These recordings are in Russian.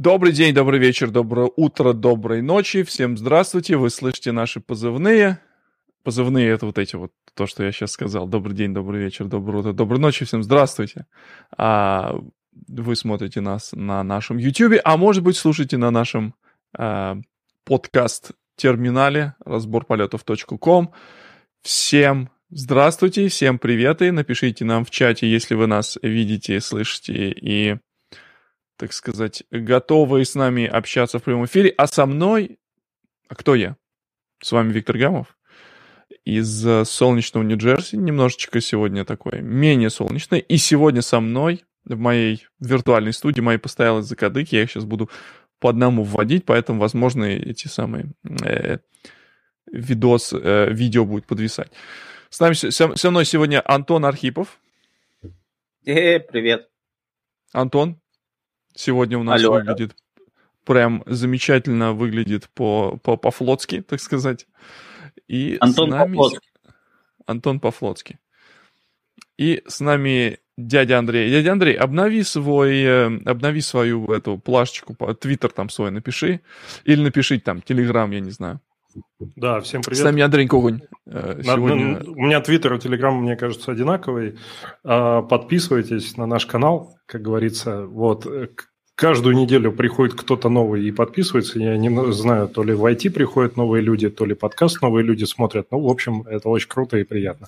Добрый день, добрый вечер, доброе утро, доброй ночи. Всем здравствуйте. Вы слышите наши позывные. Позывные — это вот эти вот, то, что я сейчас сказал. Добрый день, добрый вечер, доброе утро, доброй ночи. Всем здравствуйте. А, вы смотрите нас на нашем YouTube, а может быть, слушаете на нашем а, подкаст-терминале разборполетов.ком. Всем здравствуйте, всем приветы. Напишите нам в чате, если вы нас видите, слышите и так сказать, готовы с нами общаться в прямом эфире. А со мной... А кто я? С вами Виктор Гамов из э, солнечного Нью-Джерси. Немножечко сегодня такое менее солнечное. И сегодня со мной в моей виртуальной студии мои постоялые закадыки. Я их сейчас буду по одному вводить, поэтому, возможно, эти самые э, видос, э, видео будет подвисать. С нами, со, со мной сегодня Антон Архипов. Э, привет. Антон, Сегодня у нас Алло, выглядит прям замечательно выглядит по, по, по-флотски, так сказать. И Антон с нами... Пофлотский. Антон Пофлотский. И с нами дядя Андрей. Дядя Андрей, обнови свой, э, обнови свою эту плашечку, твиттер там свой напиши. Или напишите там, телеграм, я не знаю. Да, всем привет. С нами Андрей Когунь. Э, сегодня... У меня твиттер и телеграм, мне кажется, одинаковый. А, подписывайтесь на наш канал, как говорится. Вот. Э, каждую неделю приходит кто-то новый и подписывается. Я не знаю, то ли в IT приходят новые люди, то ли подкаст новые люди смотрят. Ну, в общем, это очень круто и приятно.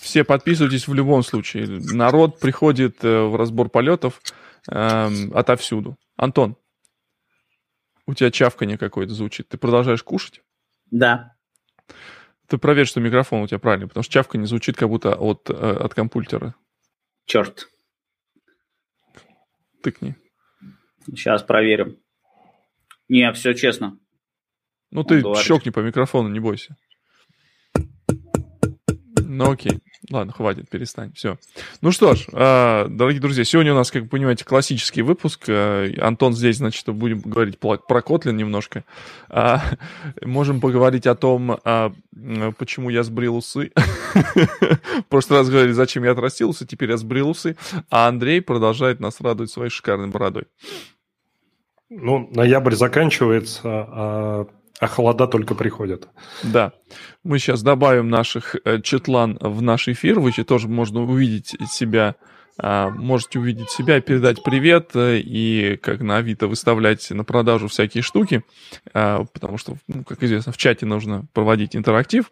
Все подписывайтесь в любом случае. Народ приходит э, в разбор полетов э, отовсюду. Антон, у тебя чавканье какое-то звучит. Ты продолжаешь кушать? Да. Ты проверь, что микрофон у тебя правильный, потому что чавка не звучит как будто от, э, от компьютера. Черт. Тыкни. Сейчас проверим. Не, все честно. Ну, ты говорит. щелкни по микрофону, не бойся. Ну, окей. Ладно, хватит, перестань. Все. Ну что ж, а, дорогие друзья, сегодня у нас, как вы понимаете, классический выпуск. А, Антон здесь, значит, будем говорить про Котлин немножко. А, можем поговорить о том, почему я сбрил усы. В прошлый раз говорили, зачем я отрастил усы, теперь я сбрил усы. А Андрей продолжает нас радовать своей шикарной бородой. Ну, ноябрь заканчивается, а а холода только приходят. Да. Мы сейчас добавим наших э, четлан в наш эфир. Вы тоже можно увидеть себя а, можете увидеть себя передать привет, э, и как на Авито выставлять на продажу всякие штуки, а, потому что, ну, как известно, в чате нужно проводить интерактив.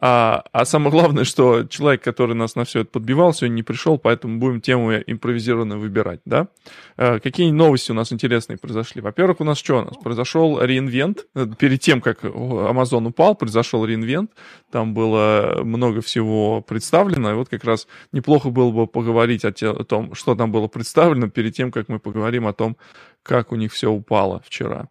А, а самое главное, что человек, который нас на все это подбивал, сегодня не пришел, поэтому будем тему импровизированно выбирать, да? А, какие новости у нас интересные произошли? Во-первых, у нас что у нас? Произошел реинвент. Перед тем, как Amazon упал, произошел реинвент. Там было много всего представлено. И вот как раз неплохо было бы поговорить о, те, о том, что там было представлено, перед тем, как мы поговорим о том, как у них все упало вчера.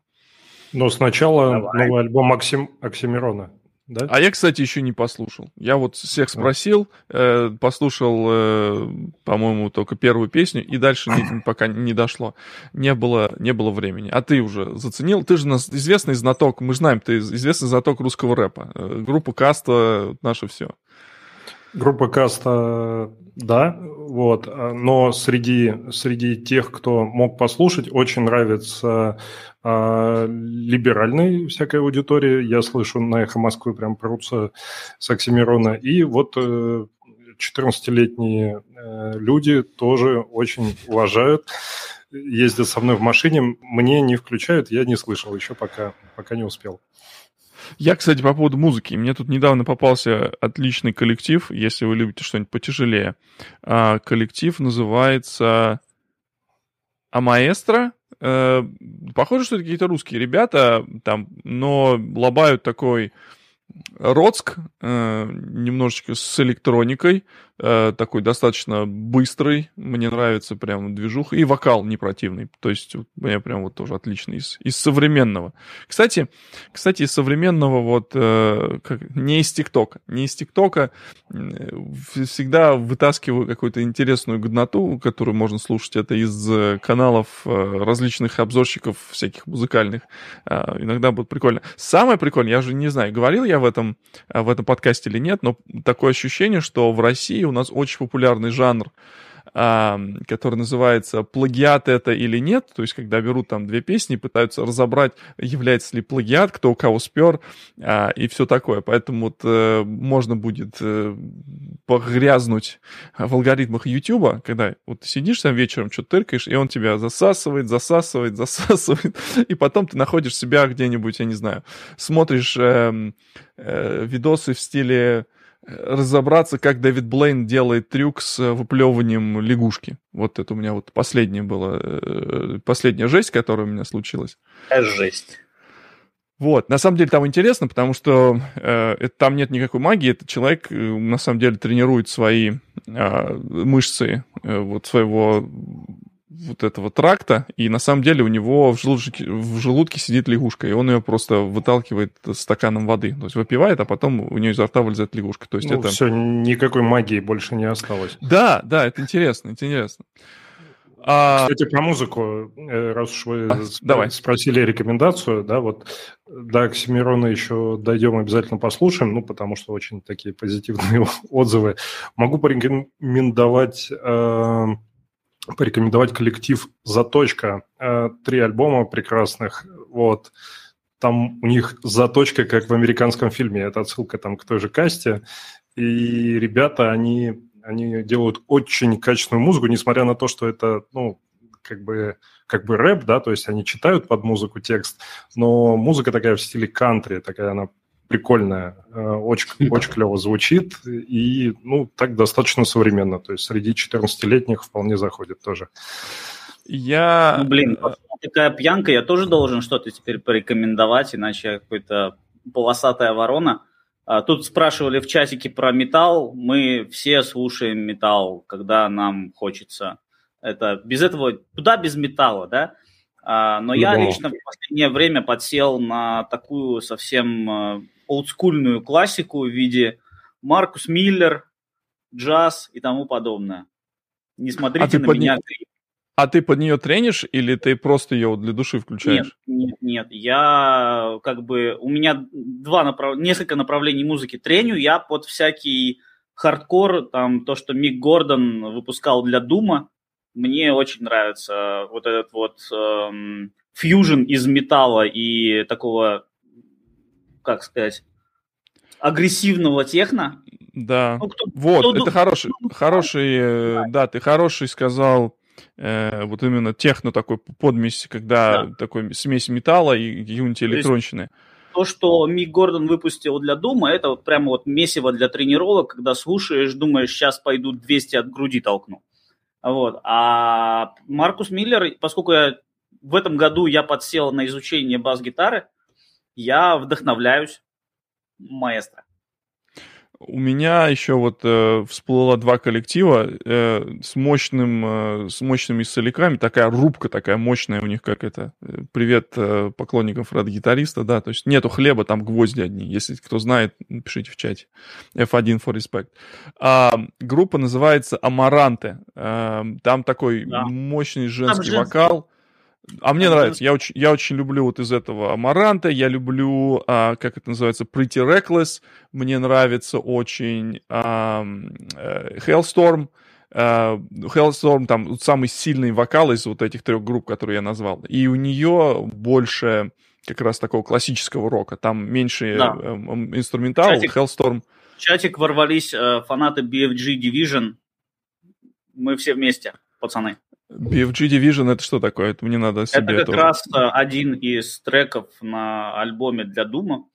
Но сначала Давай. новый альбом Оксим... Оксимирона да? А я, кстати, еще не послушал. Я вот всех спросил, э, послушал, э, по-моему, только первую песню, и дальше не, пока не дошло. Не было, не было времени. А ты уже заценил? Ты же нас известный знаток, мы знаем, ты известный знаток русского рэпа. Э, группа Каста, наше все. Группа Каста, да, вот, но среди, среди тех, кто мог послушать, очень нравится а, либеральной всякой аудитории. Я слышу на «Эхо Москвы» прям прутся с Оксимирона. И вот 14-летние э, э, люди тоже очень уважают ездят со мной в машине, мне не включают, я не слышал еще пока, пока не успел. Я, кстати, по поводу музыки. Мне тут недавно попался отличный коллектив, если вы любите что-нибудь потяжелее. А, коллектив называется Амаэстро. Э, похоже, что это какие-то русские ребята, там, но лобают такой Роцк, э, немножечко с электроникой, э, такой достаточно быстрый, мне нравится прям движух, и вокал не противный, то есть мне прям вот тоже отлично из, из современного. Кстати, кстати, из современного вот, э, как, не из ТикТока, не из ТикТока, всегда вытаскиваю какую-то интересную годноту, которую можно слушать, это из каналов различных обзорщиков всяких музыкальных, иногда будет прикольно. Самое прикольное, я же не знаю, говорил я в этом, в этом подкасте или нет, но такое ощущение, что в России у нас очень популярный жанр который называется «Плагиат это или нет?», то есть когда берут там две песни, пытаются разобрать, является ли плагиат, кто у кого спер и все такое. Поэтому вот э, можно будет э, погрязнуть в алгоритмах YouTube, когда вот ты сидишь там вечером, что-то тыркаешь, и он тебя засасывает, засасывает, засасывает, и потом ты находишь себя где-нибудь, я не знаю, смотришь э, э, видосы в стиле разобраться, как Дэвид Блейн делает трюк с выплевыванием лягушки. Вот это у меня вот последняя была, э, последняя жесть, которая у меня случилась. Жесть. Вот, на самом деле там интересно, потому что э, там нет никакой магии, этот человек э, на самом деле тренирует свои э, мышцы э, вот своего вот этого тракта, и на самом деле у него в желудке, в желудке сидит лягушка, и он ее просто выталкивает стаканом воды. То есть выпивает, а потом у нее изо рта вылезает лягушка. То есть ну, это... все, никакой магии больше не осталось. Да, да, это интересно, интересно. А... Кстати, про музыку, э, раз уж вы а, давай. спросили рекомендацию, да, вот до Оксимирона еще дойдем, обязательно послушаем, ну, потому что очень такие позитивные отзывы. Могу порекомендовать э, порекомендовать коллектив «Заточка». Э, три альбома прекрасных, вот. Там у них заточка, как в американском фильме. Это отсылка там к той же касте. И ребята, они, они делают очень качественную музыку, несмотря на то, что это, ну, как бы, как бы рэп, да, то есть они читают под музыку текст, но музыка такая в стиле кантри, такая она прикольная, э, очень, очень клево звучит и, ну, так достаточно современно. То есть среди 14-летних вполне заходит тоже. Я... Ну, блин, такая пьянка, я тоже должен что-то теперь порекомендовать, иначе я какой-то полосатая ворона. А, тут спрашивали в чатике про металл. Мы все слушаем металл, когда нам хочется. Это без этого, куда без металла, да? А, но я лично в последнее время подсел на такую совсем э, олдскульную классику в виде Маркус Миллер, джаз и тому подобное. Не а смотрите а на меня. Не... А ты под нее тренишь или ты просто ее для души включаешь? Нет, нет, нет. Я как бы у меня два направ... несколько направлений музыки треню. Я под всякий хардкор, там то, что Мик Гордон выпускал для Doom а, мне очень нравится вот этот вот эм, фьюжн из металла и такого как сказать, агрессивного техно. Да. Ну, кто, вот, кто, это хороший, ну, хороший, э, да, ты хороший сказал, э, вот именно техно такой подмесь, когда да. такой смесь металла и юнити электронщины. То, что Мик Гордон выпустил для Дума, это вот прямо вот месиво для тренировок, когда слушаешь, думаешь, сейчас пойду 200 от груди толкну. Вот. А Маркус Миллер, поскольку я в этом году я подсел на изучение бас-гитары, я вдохновляюсь маэстро. У меня еще вот э, всплыло два коллектива э, с мощным, э, с мощными соляками, такая рубка такая мощная у них, как это. Э, привет э, поклонникам Фреда-гитариста, да, то есть нету хлеба, там гвозди одни. Если кто знает, напишите в чате. F1 for respect. А, группа называется Амаранте. А, там такой да. мощный женский там вокал. А мне нравится. Я очень, я очень люблю вот из этого Амаранта. Я люблю, а, как это называется, Pretty Reckless. Мне нравится очень а, Hellstorm. Uh, Hellstorm там самый сильный вокал из вот этих трех групп, которые я назвал. И у нее больше как раз такого классического рока. Там меньше да. э, инструментал. Чатик, Hellstorm. В чатик ворвались э, фанаты BFG Division. Мы все вместе, пацаны. BFG Division это что такое? Это мне надо себе Это как тоже... раз э, один из треков на альбоме для Дума.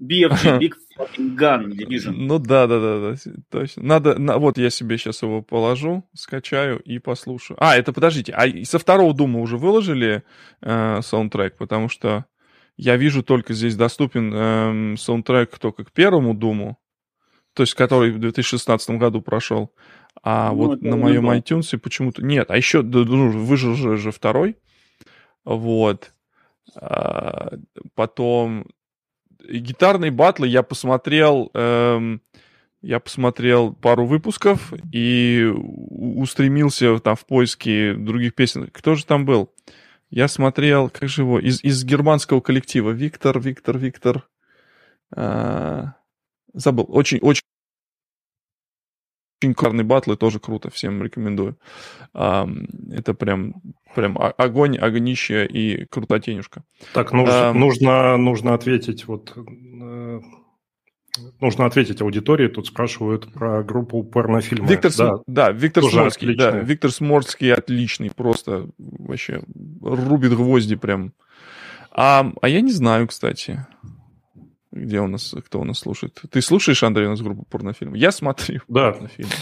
BFG Big Fucking Gun Division. Ну да, да, да, да, точно. Надо, на, вот я себе сейчас его положу, скачаю и послушаю. А, это подождите, а со второго Дума уже выложили э, саундтрек, потому что я вижу только здесь доступен э, саундтрек только к первому Думу, то есть который в 2016 году прошел. А ну, вот на моем было. iTunes почему-то... Нет, а еще ну, выжил же, же второй. Вот. А, потом гитарные батлы я посмотрел... Эм, я посмотрел пару выпусков и устремился там в поиске других песен. Кто же там был? Я смотрел, как же его, из, из германского коллектива. Виктор, Виктор, Виктор. А, забыл. Очень, очень очень кларные батлы, тоже круто, всем рекомендую. Это прям, прям огонь, огнище и крутотенюшка. Так, нужно, нужно, нужно ответить вот э, нужно ответить аудитории. Тут спрашивают про группу порнофильмы. Виктор, да, да, Виктор Сморский. Да, Виктор Сморский отличный, просто вообще рубит гвозди прям. А, а я не знаю, кстати. Где у нас, кто у нас слушает? Ты слушаешь, Андрей, у нас группу порнофильмы? Я смотрю да. порнофильмы.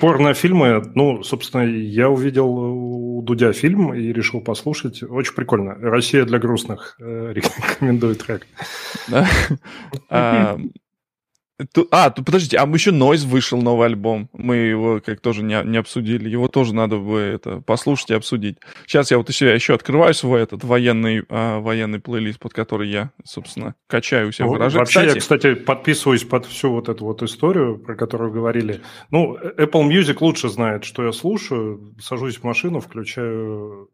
Порнофильмы, ну, собственно, я увидел у Дудя фильм и решил послушать. Очень прикольно. «Россия для грустных» э, рекомендую трек. Ту, а, тут подождите, а еще Нойз вышел новый альбом. Мы его как тоже не, не обсудили. Его тоже надо бы это послушать и обсудить. Сейчас я вот еще, еще открываю свой этот военный, а, военный плейлист, под который я, собственно, качаю у себя выражение. Вообще, кстати, я, кстати, подписываюсь под всю вот эту вот историю, про которую говорили. Ну, Apple Music лучше знает, что я слушаю. Сажусь в машину, включаю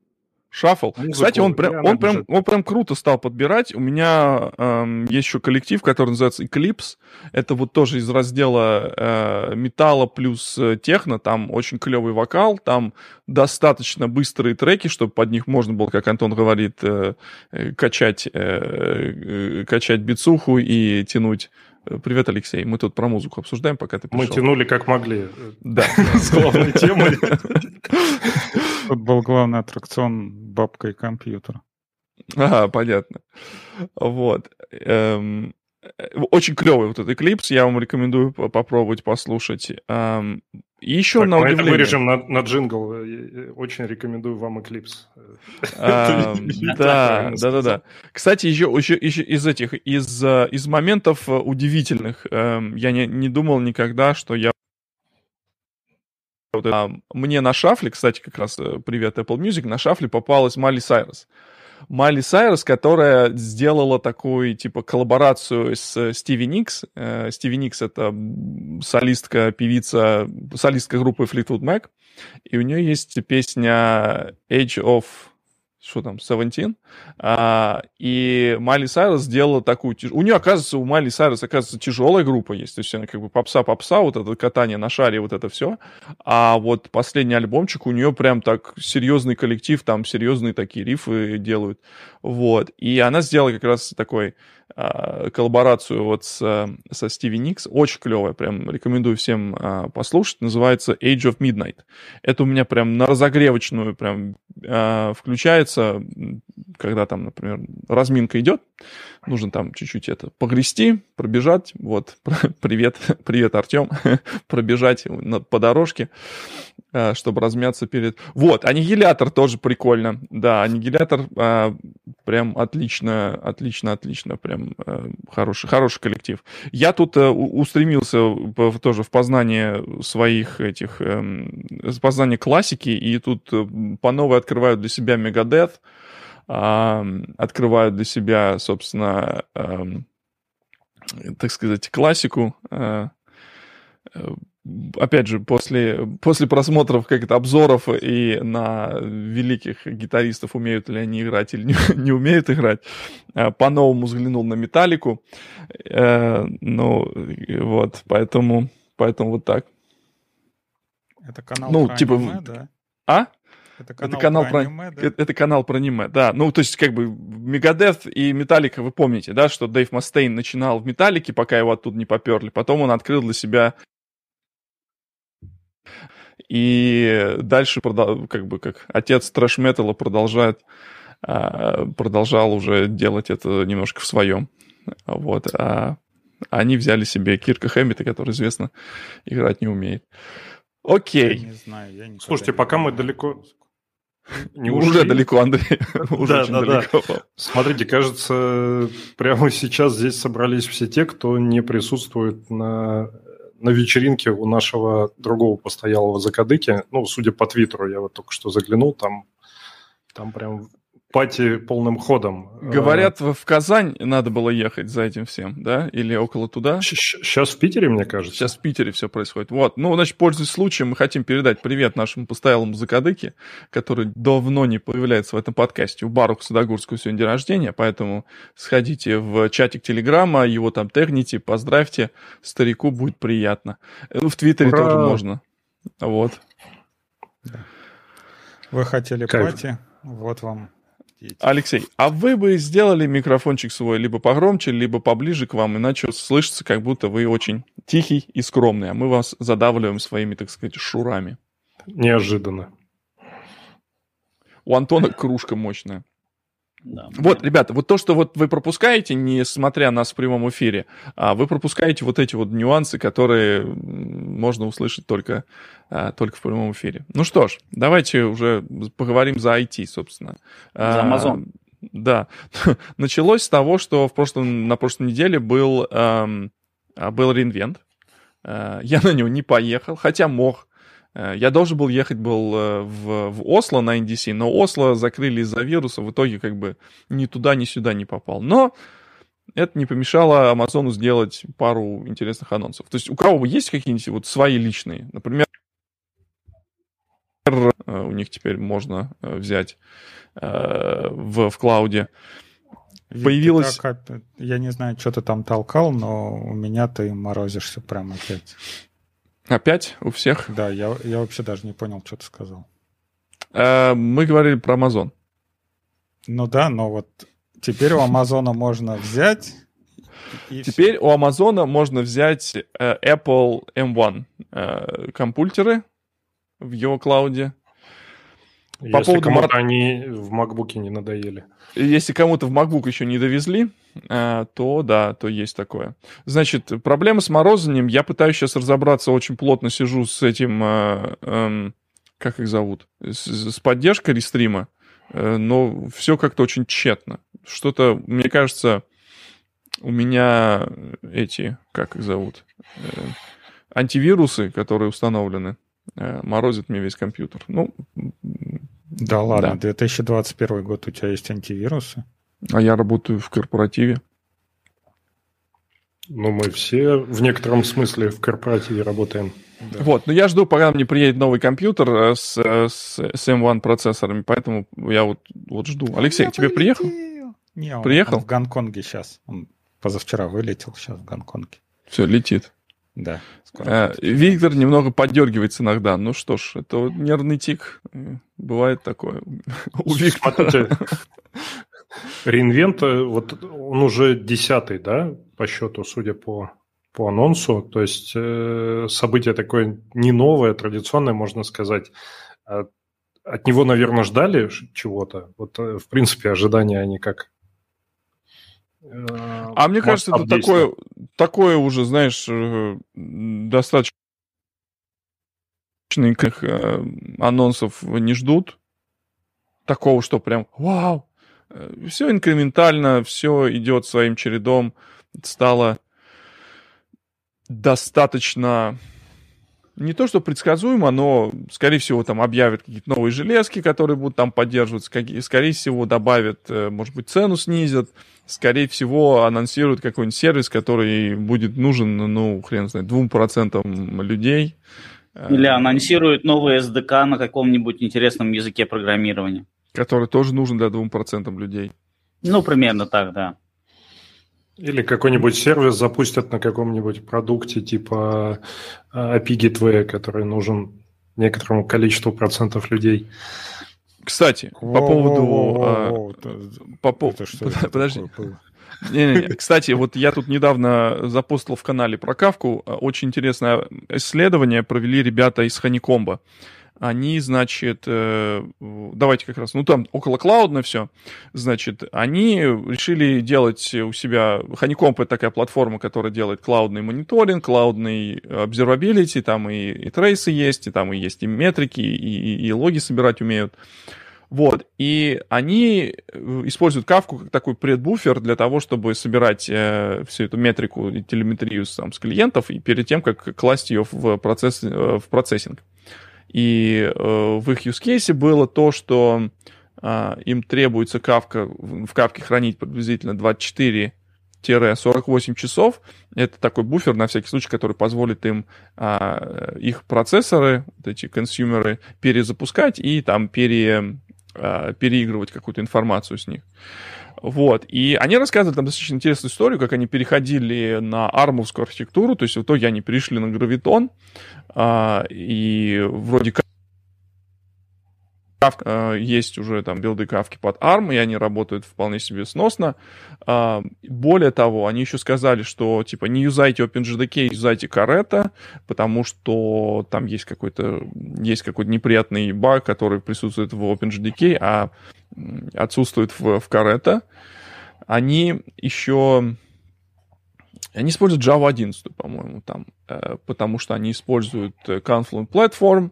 Шаффл. Музыку, Кстати, он прям, он, прям, он прям круто стал подбирать. У меня эм, есть еще коллектив, который называется Eclipse. Это вот тоже из раздела э, металла плюс э, техно. Там очень клевый вокал, там достаточно быстрые треки, чтобы под них можно было, как Антон говорит, э, э качать, э, э, качать бицуху и тянуть Привет, Алексей. Мы тут про музыку обсуждаем, пока ты пришел. Мы тянули как могли. Да. С главной темой. Тут был главный аттракцион бабка и компьютер. Ага, понятно. Вот. Эм, очень клевый вот этот клип, я вам рекомендую попробовать послушать. И еще так, на удивление... вырежем на, на джингл. Очень рекомендую вам Eclipse. А, да, да, да, да. Кстати, еще, еще, еще из этих, из, э, из моментов удивительных, эм, я не, не думал никогда, что я а, мне на шафле, кстати, как раз э, привет Apple Music, на шафле попалась Майли Сайрес. Майли Сайрес, которая сделала такую, типа, коллаборацию с Стиви Никс. Э, Стиви Никс — это солистка, певица, солистка группы Fleetwood Mac. И у нее есть песня Age of что там, Seventeen, а, и Майли Сайрус сделала такую... У нее, оказывается, у Майли Сайрус, оказывается, тяжелая группа есть, то есть она как бы попса-попса, вот это катание на шаре, вот это все, а вот последний альбомчик у нее прям так серьезный коллектив, там серьезные такие рифы делают, вот, и она сделала как раз такой а, коллаборацию вот с, со Стиви Никс. Очень клевая, прям рекомендую всем а, послушать. Называется Age of Midnight. Это у меня прям на разогревочную прям а, включается, когда там, например, разминка идет. Нужно там чуть-чуть это погрести, пробежать. Вот, привет, привет, Артем. Пробежать по дорожке, чтобы размяться перед... Вот, аннигилятор тоже прикольно. Да, аннигилятор прям отлично, отлично, отлично. Прям э, хороший, хороший коллектив. Я тут э, устремился тоже в познание своих этих, э, познание классики, и тут э, по новой открываю для себя Мегадет, э, открываю для себя, собственно, так сказать, классику. Э, э опять же, после, после просмотров как это, обзоров и на великих гитаристов, умеют ли они играть или не, не умеют играть, э, по-новому взглянул на Металлику. Ну, вот, поэтому, поэтому вот так. Это канал ну, про типа, аниме, да? А? Это канал, это канал про, про аниме, да? Это, это канал про аниме, да. Ну, то есть, как бы, Мегадев и Металлика, вы помните, да, что Дэйв Мастейн начинал в Металлике, пока его оттуда не поперли. Потом он открыл для себя и дальше, как бы, как отец трэш-металла продолжает, а, продолжал уже делать это немножко в своем. Вот. А они взяли себе Кирка Хэммита, который, известно, играть не умеет. Окей. Я не знаю, я Слушайте, пока мы далеко... Не уже далеко, Андрей. уже да, очень да, далеко. Да. Смотрите, кажется, прямо сейчас здесь собрались все те, кто не присутствует на на вечеринке у нашего другого постоялого закадыки, ну, судя по твиттеру, я вот только что заглянул, там, там прям пати полным ходом. Говорят, в Казань надо было ехать за этим всем, да? Или около туда? Сейчас в Питере, мне кажется. Сейчас в Питере все происходит. Вот. Ну, значит, пользуясь случаем, мы хотим передать привет нашему постоялому закадыке, который давно не появляется в этом подкасте. У Баруха Садогурского сегодня день рождения, поэтому сходите в чатик Телеграма, его там тегните, поздравьте. Старику будет приятно. Ну, в Твиттере Ура! тоже можно. Вот. Вы хотели как? пати, вот вам Алексей, а вы бы сделали микрофончик свой либо погромче, либо поближе к вам, иначе слышится, как будто вы очень тихий и скромный, а мы вас задавливаем своими, так сказать, шурами. Неожиданно. У Антона кружка мощная. Да. Вот, ребята, вот то, что вот вы пропускаете, несмотря нас в прямом эфире, а вы пропускаете вот эти вот нюансы, которые можно услышать только, а, только в прямом эфире. Ну что ж, давайте уже поговорим за IT, собственно. За Amazon. А, да. Началось с того, что в прошлом, на прошлой неделе был, эм, был реинвент. Я на него не поехал, хотя мог. Э, я должен был ехать был э, в, в Осло на NDC, но Осло закрыли из-за вируса, в итоге как бы ни туда, ни сюда не попал. Но это не помешало Амазону сделать пару интересных анонсов. То есть у кого есть какие-нибудь вот свои личные? Например, э, у них теперь можно взять в, в клауде. Появилась... Так, я не знаю, что ты там толкал, но у меня ты морозишься прямо опять. Опять у всех? Да, я, я вообще даже не понял, что ты сказал. Э, мы говорили про Amazon. Ну да, но вот теперь у Амазона можно взять... Теперь у Амазона можно взять э, Apple M1 э, компьютеры в его клауде. По Если поводу кому-то они в MacBook не надоели. Если кому-то в MacBook еще не довезли, э, то да, то есть такое. Значит, проблема с морозанием. Я пытаюсь сейчас разобраться, очень плотно сижу с этим, э, эм, как их зовут, с, с поддержкой рестрима, э, но все как-то очень тщетно. Что-то, мне кажется, у меня эти, как их зовут, антивирусы, которые установлены, морозят мне весь компьютер. Ну, да ладно, да. 2021 год у тебя есть антивирусы? А я работаю в корпоративе. Ну, мы все в некотором смысле в корпоративе работаем. Да. Вот, но я жду, пока мне приедет новый компьютер э, с, э, с, с M1 процессорами, поэтому я вот, вот жду. Алексей, я тебе полетел. приехал? Не, он, приехал? Он в Гонконге сейчас. Он позавчера вылетел, сейчас в Гонконге. Все, летит. Да. Э, Виктор немного поддергивается иногда. Ну что ж, это вот нервный тик. Бывает такое у Виктора. Реинвент, вот он уже десятый, да, по счету, судя по, по анонсу. То есть э, событие такое не новое, традиционное, можно сказать. От него, наверное, ждали чего-то. Вот, э, в принципе, ожидания они как Э, а мне кажется, это такое, такое уже, знаешь, э, достаточно э, анонсов не ждут. Такого, что прям вау. Все инкрементально, все идет своим чередом. Стало достаточно не то, что предсказуемо, но, скорее всего, там объявят какие-то новые железки, которые будут там поддерживаться, скорее всего, добавят, может быть, цену снизят, скорее всего, анонсируют какой-нибудь сервис, который будет нужен, ну, хрен знает, двум процентам людей. Или анонсируют новый SDK на каком-нибудь интересном языке программирования. Который тоже нужен для двум процентам людей. Ну, примерно так, да. Или какой-нибудь сервис запустят на каком-нибудь продукте типа э, API Gateway, который нужен некоторому количеству процентов людей. Кстати, по поводу... По поводу... Подожди. Не-не-не. Кстати, вот я тут недавно запостил в канале про Кавку. Очень интересное исследование провели ребята из Ханикомба они, значит, э, давайте как раз, ну там около клаудно все, значит, они решили делать у себя, Honeycomb это такая платформа, которая делает клаудный мониторинг, клаудный observability, там и, и трейсы есть, и там и есть и метрики, и, и, и логи собирать умеют. Вот, и они э, используют кавку как такой предбуфер для того, чтобы собирать э, всю эту метрику и телеметрию там, с клиентов, и перед тем, как класть ее в, процесс, э, в процессинг. И э, в их use case было то, что а, им требуется кавка, в кавке хранить приблизительно 24 48 часов. Это такой буфер, на всякий случай, который позволит им а, их процессоры, вот эти консюмеры, перезапускать и там пере, а, переигрывать какую-то информацию с них. Вот. И они рассказывали там достаточно интересную историю, как они переходили на армовскую архитектуру, то есть в итоге они перешли на гравитон, а, и вроде как Э, есть уже там билды кавки под ARM, и они работают вполне себе сносно. А, более того, они еще сказали, что типа не юзайте OpenJDK, юзайте Карета, потому что там есть какой-то есть какой-то неприятный баг, который присутствует в OpenJDK, а отсутствует в, в Карета. Они еще они используют Java 11, по-моему, там, э, потому что они используют Confluent Platform,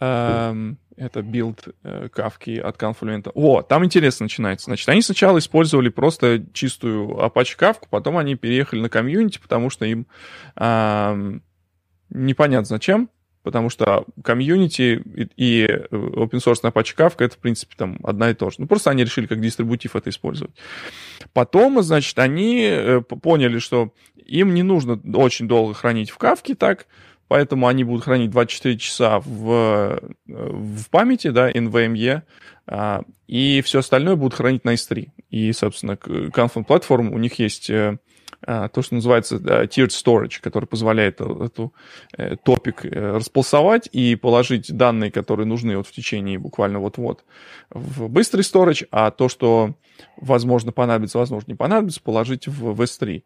эм, это build э, Кафки от Confluent. О, там интересно начинается. Значит, они сначала использовали просто чистую Apache Кафку, потом они переехали на community, потому что им э, непонятно зачем, потому что community и open source на Apache Kafka это, в принципе, там одна и то же. Ну, просто они решили как дистрибутив это использовать. Потом, значит, они э, поняли, что им не нужно очень долго хранить в кавке так, поэтому они будут хранить 24 часа в, в памяти, да, NVMe, а, и все остальное будут хранить на S3. И, собственно, Confluent Platform, у них есть э, а, то, что называется tiered storage, который позволяет эту э, топик э, располосовать и положить данные, которые нужны вот в течение буквально вот-вот в быстрый storage, а то, что возможно понадобится, возможно не понадобится, положить в S3.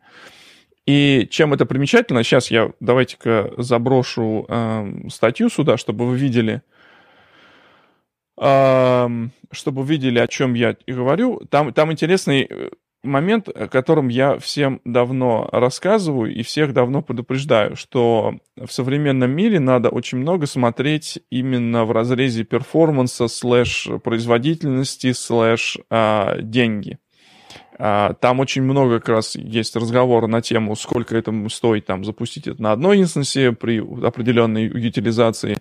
И чем это примечательно, сейчас я давайте-ка заброшу э, статью сюда, чтобы вы видели, э, чтобы вы видели, о чем я говорю. Там, там интересный э, момент, о котором я всем давно рассказываю и всех давно предупреждаю, что в современном мире надо очень много смотреть именно в разрезе перформанса, слэш производительности, слэш э, деньги. А, там очень много как раз есть разговора на тему, сколько это стоит там запустить это на одной инстансе при определенной утилизации.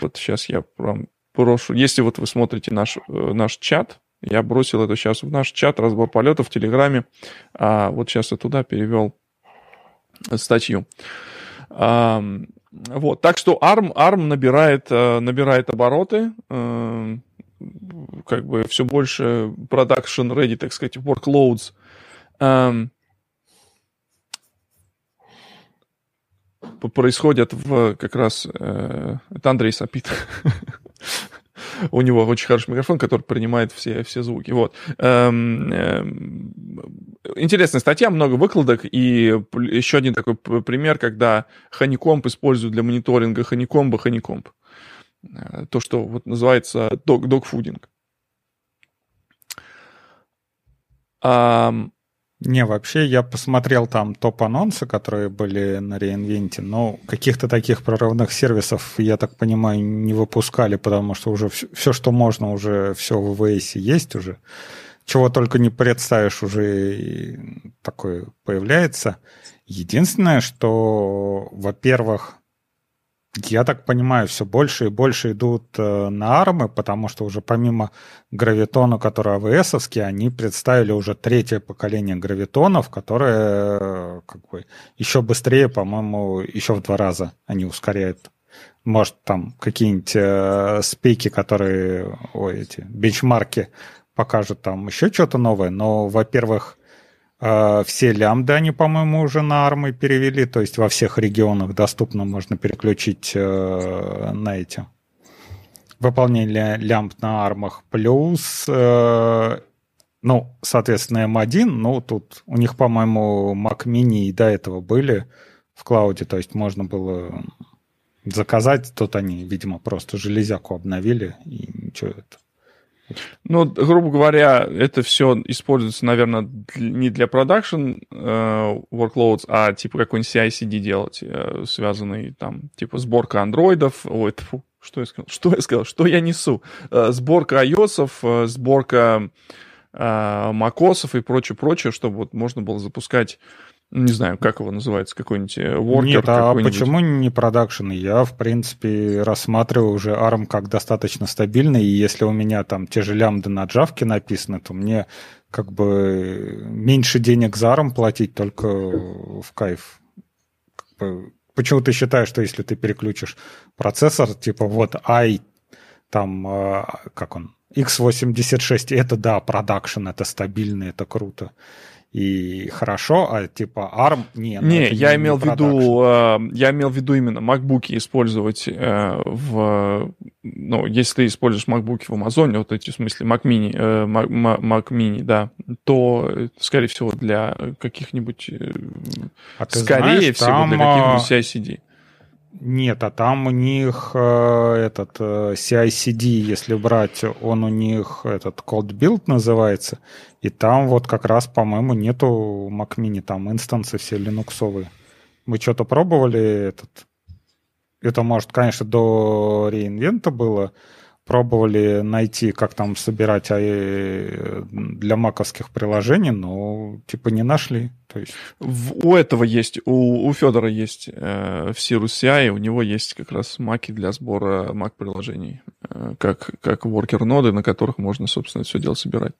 Вот сейчас я прям прошу, если вот вы смотрите наш, э, наш чат, я бросил это сейчас в наш чат, разбор полетов в Телеграме, а вот сейчас я туда перевел статью. А, вот, так что ARM, ARM набирает, э, набирает обороты, э, как бы все больше production ready, так сказать, workloads. Эм, происходят в как раз... Э, это Андрей Сапит. У него очень хороший микрофон, который принимает все, все звуки. Вот. Эм, эм, интересная статья, много выкладок. И еще один такой пример, когда Honeycomb используют для мониторинга Honeycomb Honeycomb. Э, то, что вот называется док-фудинг. Um, не, вообще я посмотрел там топ-анонсы, которые были на реинвенте, но каких-то таких прорывных сервисов, я так понимаю, не выпускали, потому что уже все, все что можно, уже все в ВВС есть уже. Чего только не представишь, уже такое появляется. Единственное, что, во-первых, я так понимаю, все больше и больше идут э, на армы, потому что уже помимо гравитона, который АВСовский, они представили уже третье поколение гравитонов, которые э, как бы еще быстрее, по-моему, еще в два раза они ускоряют. Может, там какие-нибудь э, спейки, которые, ой, эти бенчмарки покажут там еще что-то новое, но, во-первых, все лямбды они, по-моему, уже на армы перевели, то есть во всех регионах доступно можно переключить э, на эти выполнение лямбд на армах. Плюс, э, ну, соответственно, M1, ну, тут у них, по-моему, Mac Mini и до этого были в клауде, то есть можно было заказать, тут они, видимо, просто железяку обновили и ничего это ну, грубо говоря, это все используется, наверное, не для production э, workloads, а типа какой-нибудь CI-CD делать, э, связанный там, типа сборка андроидов, ой, тьфу, что я сказал, что я сказал, что я несу, э, сборка iOS, э, сборка э, macOS и прочее-прочее, чтобы вот можно было запускать не знаю, как его называется, какой-нибудь worker. Нет, а почему не продакшн? Я, в принципе, рассматриваю уже ARM как достаточно стабильный, и если у меня там те же лямбды на джавке написаны, то мне как бы меньше денег за ARM платить только в кайф. Почему ты считаешь, что если ты переключишь процессор, типа вот i, там, а, как он, x86, это да, продакшн, это стабильно, это круто и хорошо, а типа ARM не. Ну, не, я не, имел в виду, э, я имел в виду именно MacBook использовать э, в, ну, если ты используешь MacBook в Амазоне, вот эти в смысле Mac Mini, э, Mac, Mac Mini, да, то скорее всего для каких-нибудь, э, а скорее знаешь, всего там, для каких-нибудь CI/CD. Нет, а там у них э, этот э, CI/CD, если брать, он у них этот cold build называется, и там вот как раз, по-моему, нету Mac Mini, там инстансы все линуксовые. Вы что-то пробовали этот? Это, может, конечно, до реинвента было, пробовали найти, как там собирать а, для маковских приложений, но типа не нашли. То есть... У этого есть, у, у Федора есть э, в Cirrus CI, у него есть как раз маки для сбора мак-приложений, э, как, как воркер-ноды, на которых можно, собственно, все дело собирать.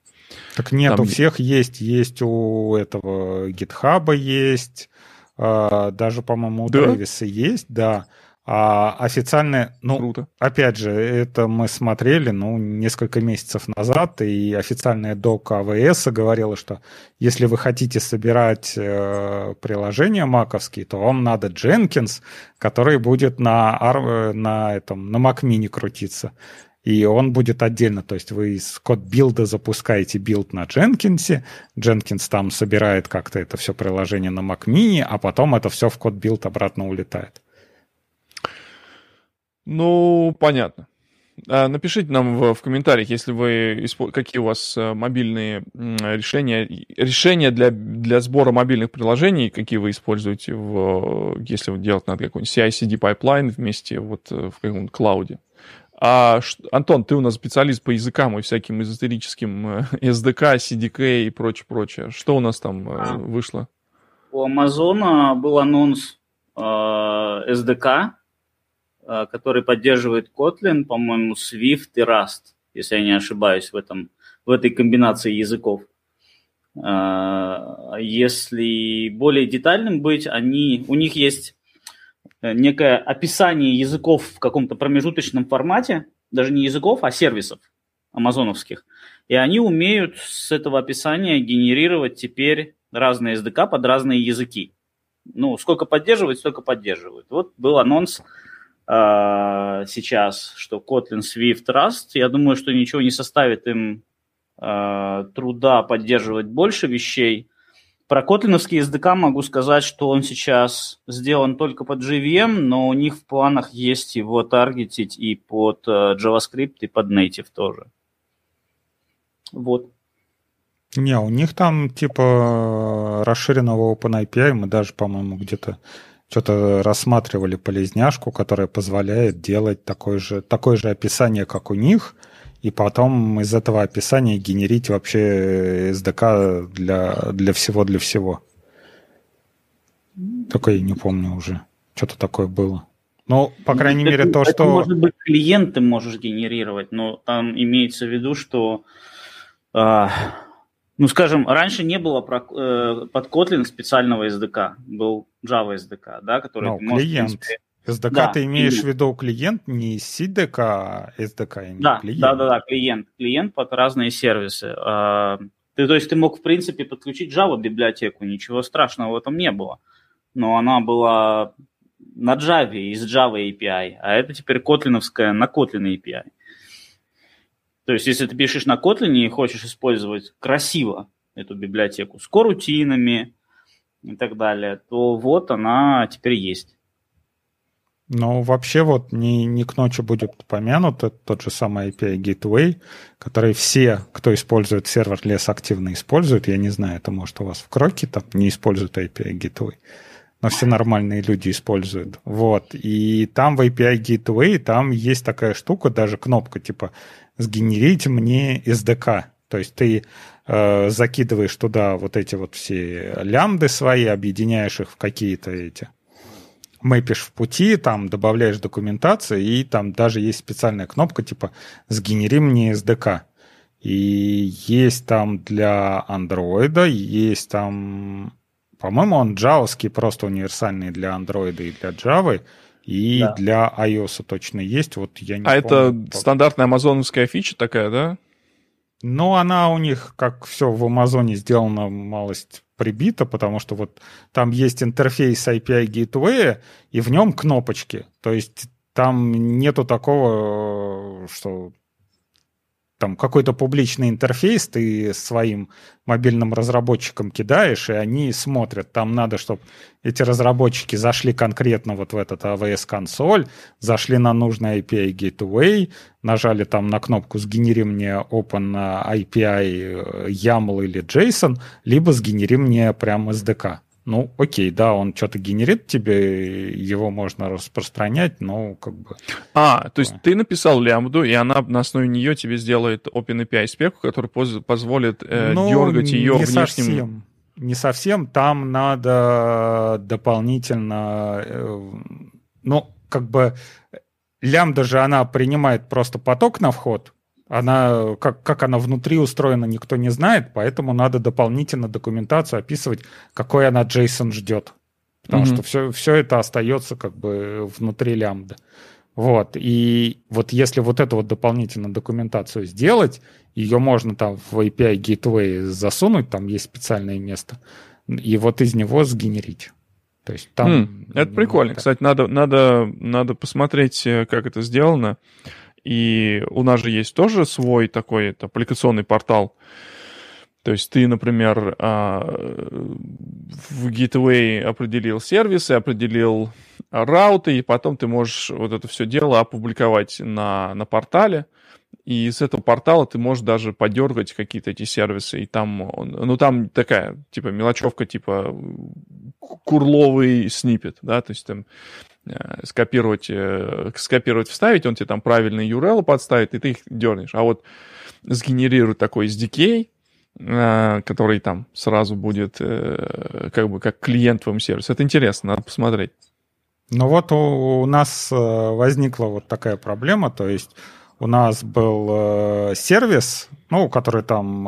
Так нет, Там... у всех есть, есть у этого GitHub есть, э, даже, по-моему, у да? Дэвиса есть, да. А официальное, ну, Круто. опять же, это мы смотрели, ну, несколько месяцев назад, и официальная док АВС говорила, что если вы хотите собирать э, приложения маковские, то вам надо Jenkins, который будет на, э, на, этом, на Mac Mini крутиться. И он будет отдельно, то есть вы из CodeBuild а запускаете build на Jenkins, Jenkins там собирает как-то это все приложение на Mac Mini, а потом это все в CodeBuild обратно улетает. Ну, понятно. А, напишите нам в, в комментариях, если вы какие у вас э, мобильные решения, решения для, для сбора мобильных приложений, какие вы используете, в, если вы делать надо какой-нибудь CI/CD pipeline вместе вот э, в каком-нибудь cloud е. А, Антон, ты у нас специалист по языкам и всяким эзотерическим SDK, э, CDK и прочее, прочее. Что у нас там а, вышло? У Амазона был анонс э, SDK, который поддерживает Kotlin, по-моему, Swift и Rust, если я не ошибаюсь в, этом, в этой комбинации языков. Э, если более детальным быть, они, у них есть э, некое описание языков в каком-то промежуточном формате, даже не языков, а сервисов амазоновских. И они умеют с этого описания генерировать теперь разные SDK под разные языки. Ну, сколько поддерживают, столько поддерживают. Вот был анонс э, сейчас, что Kotlin, Swift, Rust, я думаю, что ничего не составит им э, труда поддерживать больше вещей. Про котлиновский SDK могу сказать, что он сейчас сделан только под JVM, но у них в планах есть его таргетить и под э, JavaScript, и под Native тоже. Вот. Не, у них там типа расширенного OpenAPI, мы даже, по-моему, где-то что-то рассматривали полезняшку, которая позволяет делать такое же, такое же описание, как у них, и потом из этого описания генерить вообще SDK для, для всего, для всего. Только я не помню уже. Что-то такое было. Ну, по ну, крайней это, мере, то, это, что... Может быть, клиент ты можешь генерировать, но там имеется в виду, что а, ну, скажем, раньше не было про, э, под Kotlin специального SDK, был Java SDK, да, который ну, может, клиент. принципе... SDK да, ты имеешь клиент. в виду клиент, не CDK, а SDK, да, клиент. Да, да, да, клиент. Клиент под разные сервисы. А, ты, то есть ты мог, в принципе, подключить Java библиотеку, ничего страшного в этом не было. Но она была на Java, из Java API, а это теперь котлиновская на Kotlin API. То есть, если ты пишешь на Kotlin и хочешь использовать красиво эту библиотеку с корутинами и так далее, то вот она теперь есть. Ну, вообще вот не, не к ночи будет помянут тот же самый API Gateway, который все, кто использует сервер лес, активно используют. Я не знаю, это может у вас в Кроке там не используют API Gateway, но все нормальные люди используют. Вот. И там в API Gateway там есть такая штука, даже кнопка типа сгенерить мне SDK. То есть ты э, закидываешь туда вот эти вот все лямды свои, объединяешь их в какие-то эти мэпишь в пути, там добавляешь документацию, и там даже есть специальная кнопка типа «Сгенери мне SDK». И есть там для андроида, есть там, по-моему, он джавовский, просто универсальный для андроида и для Java, и да. для iOS точно есть. Вот я не а помню, это стандартная амазоновская фича такая, да? Ну, она у них, как все в Амазоне сделано, малость прибита, потому что вот там есть интерфейс API Gateway, и в нем кнопочки. То есть там нету такого, что там какой-то публичный интерфейс ты своим мобильным разработчикам кидаешь, и они смотрят. Там надо, чтобы эти разработчики зашли конкретно вот в этот AWS-консоль, зашли на нужный API Gateway, нажали там на кнопку «Сгенери мне Open API YAML или JSON», либо «Сгенери мне прям SDK». Ну, окей, да, он что-то генерит тебе, его можно распространять, но как бы... А, то есть ты написал лямбду, и она на основе нее тебе сделает OpenAPI спеку, который поз- позволит э, ну, дергать ее не внешним... Совсем. Не совсем, там надо дополнительно... Э, ну, как бы лямбда же она принимает просто поток на вход, она, как, как она внутри устроена, никто не знает, поэтому надо дополнительно документацию описывать, какой она JSON ждет. Потому mm-hmm. что все, все это остается как бы внутри лямбда. Вот. И вот если вот эту вот дополнительную документацию сделать, ее можно там в API Gateway засунуть, там есть специальное место, и вот из него сгенерить. То есть там... Mm, это прикольно. Вот Кстати, надо, надо, надо посмотреть, э, как это сделано. И у нас же есть тоже свой такой это, аппликационный портал. То есть ты, например, а, в Gateway определил сервисы, определил рауты, и потом ты можешь вот это все дело опубликовать на, на портале. И с этого портала ты можешь даже подергать какие-то эти сервисы. И там, ну, там такая, типа, мелочевка, типа, курловый снипет, да, то есть там скопировать, э, скопировать, вставить, он тебе там правильный URL подставит, и ты их дернешь. А вот сгенерирует такой SDK, э, который там сразу будет как бы как клиент твоему сервису. Это интересно, надо посмотреть. Ну вот у, у нас возникла вот такая проблема, то есть у нас был сервис, ну, который там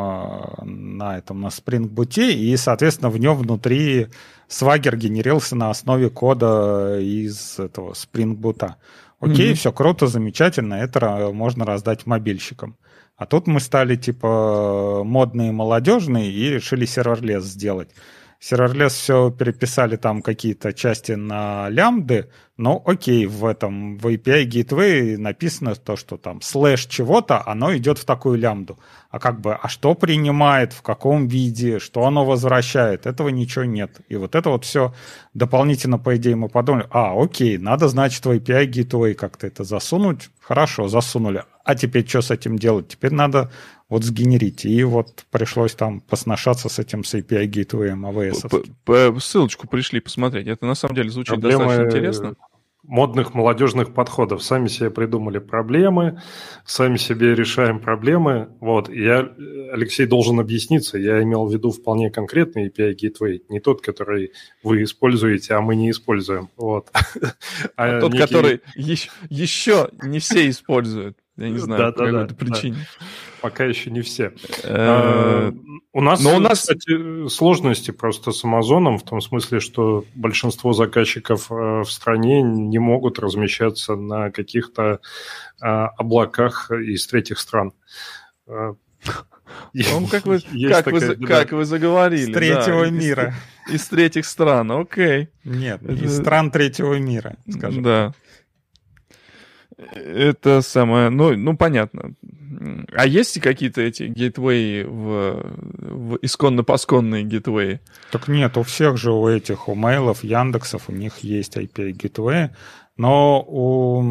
на этом на Spring Boot, и, соответственно, в нем внутри Swagger генерился на основе кода из этого Spring Boot. Окей, mm-hmm. все круто, замечательно, это можно раздать мобильщикам. А тут мы стали типа модные, молодежные и решили serverless сделать. Serverless все переписали там какие-то части на лямбды, но окей, в этом, в API Gateway написано то, что там слэш чего-то, оно идет в такую лямбду. А как бы, а что принимает, в каком виде, что оно возвращает, этого ничего нет. И вот это вот все дополнительно, по идее, мы подумали, а, окей, надо, значит, в API Gateway как-то это засунуть. Хорошо, засунули. А теперь что с этим делать? Теперь надо вот сгенерить. И вот пришлось там посношаться с этим с API Gateway AWS. Ссылочку пришли посмотреть. Это на самом деле звучит Проблемы достаточно интересно. Модных молодежных подходов. Сами себе придумали проблемы, сами себе решаем проблемы. Вот. Я, Алексей, должен объясниться. Я имел в виду вполне конкретный API Gateway, не тот, который вы используете, а мы не используем. Вот. А, а тот, некий... который еще, еще не все используют. Я не знаю, да, по да, какой-то да, причине. Да. Пока еще не все. А, у нас, Но у нас, кстати, сложности просто с Амазоном, в том смысле, что большинство заказчиков э, в стране не могут размещаться на каких-то а, облаках из третьих стран. Ну, как вы, как, такая, вы, да. как вы заговорили. С третьего да, мира. Из, из третьих стран, окей. Нет, из стран третьего мира, скажем. Да. Это самое, ну, ну понятно. А есть какие-то эти гейтвеи в, в исконно-посконные гейтвеи? Так нет, у всех же у этих, у мейлов, Яндексов, у них есть IP гейтвеи, но у,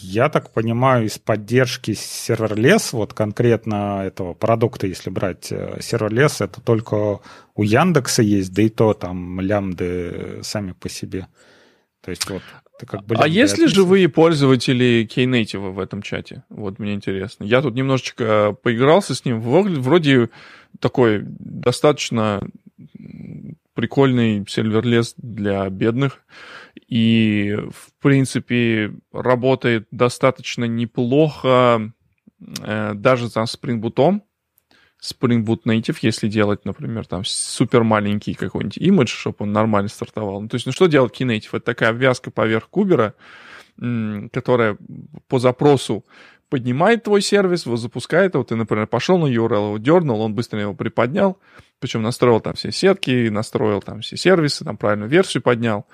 я так понимаю, из поддержки serverless, вот конкретно этого продукта, если брать э, serverless, это только у Яндекса есть, да и то там лямбды сами по себе. То есть вот ты как бы... А если живые пользователи Knative в этом чате? Вот мне интересно. Я тут немножечко поигрался с ним. Вроде такой достаточно прикольный serverless для бедных. И, в принципе, работает достаточно неплохо э, даже за Spring Boot. Spring Boot Native, если делать, например, там супер маленький какой-нибудь имидж, чтобы он нормально стартовал. Ну, то есть, ну что делать Knative? Это такая обвязка поверх кубера, которая по запросу поднимает твой сервис, его запускает его, ты, например, пошел на URL, его дернул, он быстро его приподнял, причем настроил там все сетки, настроил там все сервисы, там правильную версию поднял,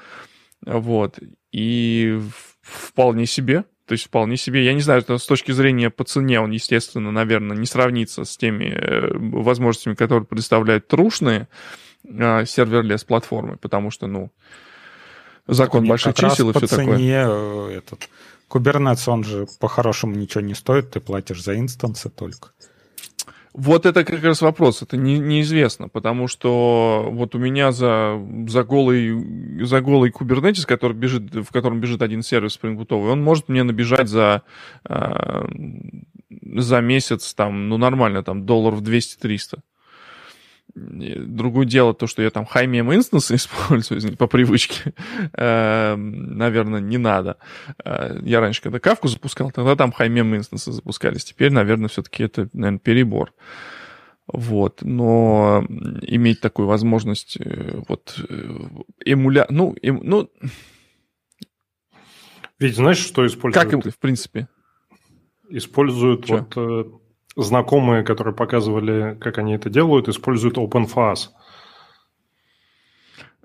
вот, и вполне себе, то есть вполне себе, я не знаю, с точки зрения по цене он, естественно, наверное, не сравнится с теми э, возможностями, которые предоставляют трушные э, serverless платформы, потому что, ну, закон Нет, больших чисел и все такое. Цене э, этот Kubernetes, он же по-хорошему ничего не стоит, ты платишь за инстансы только. Вот это как раз вопрос, это не, неизвестно, потому что вот у меня за, за, голый, за голый Kubernetes, который бежит, в котором бежит один сервис спрингбутовый, он может мне набежать за, э, за месяц, там, ну, нормально, там, долларов 200-300. Другое дело то, что я там хаймем инстансы использую по привычке. Эм, наверное, не надо. Э, я раньше, когда кавку запускал, тогда там хаймем инстансы запускались. Теперь, наверное, все-таки это, наверное, перебор. Вот, но иметь такую возможность, э, вот, э, эмуля... Ну, эм... ну... Ведь знаешь, что используют? Как, в принципе? Используют Че? вот знакомые, которые показывали, как они это делают, используют OpenFAS.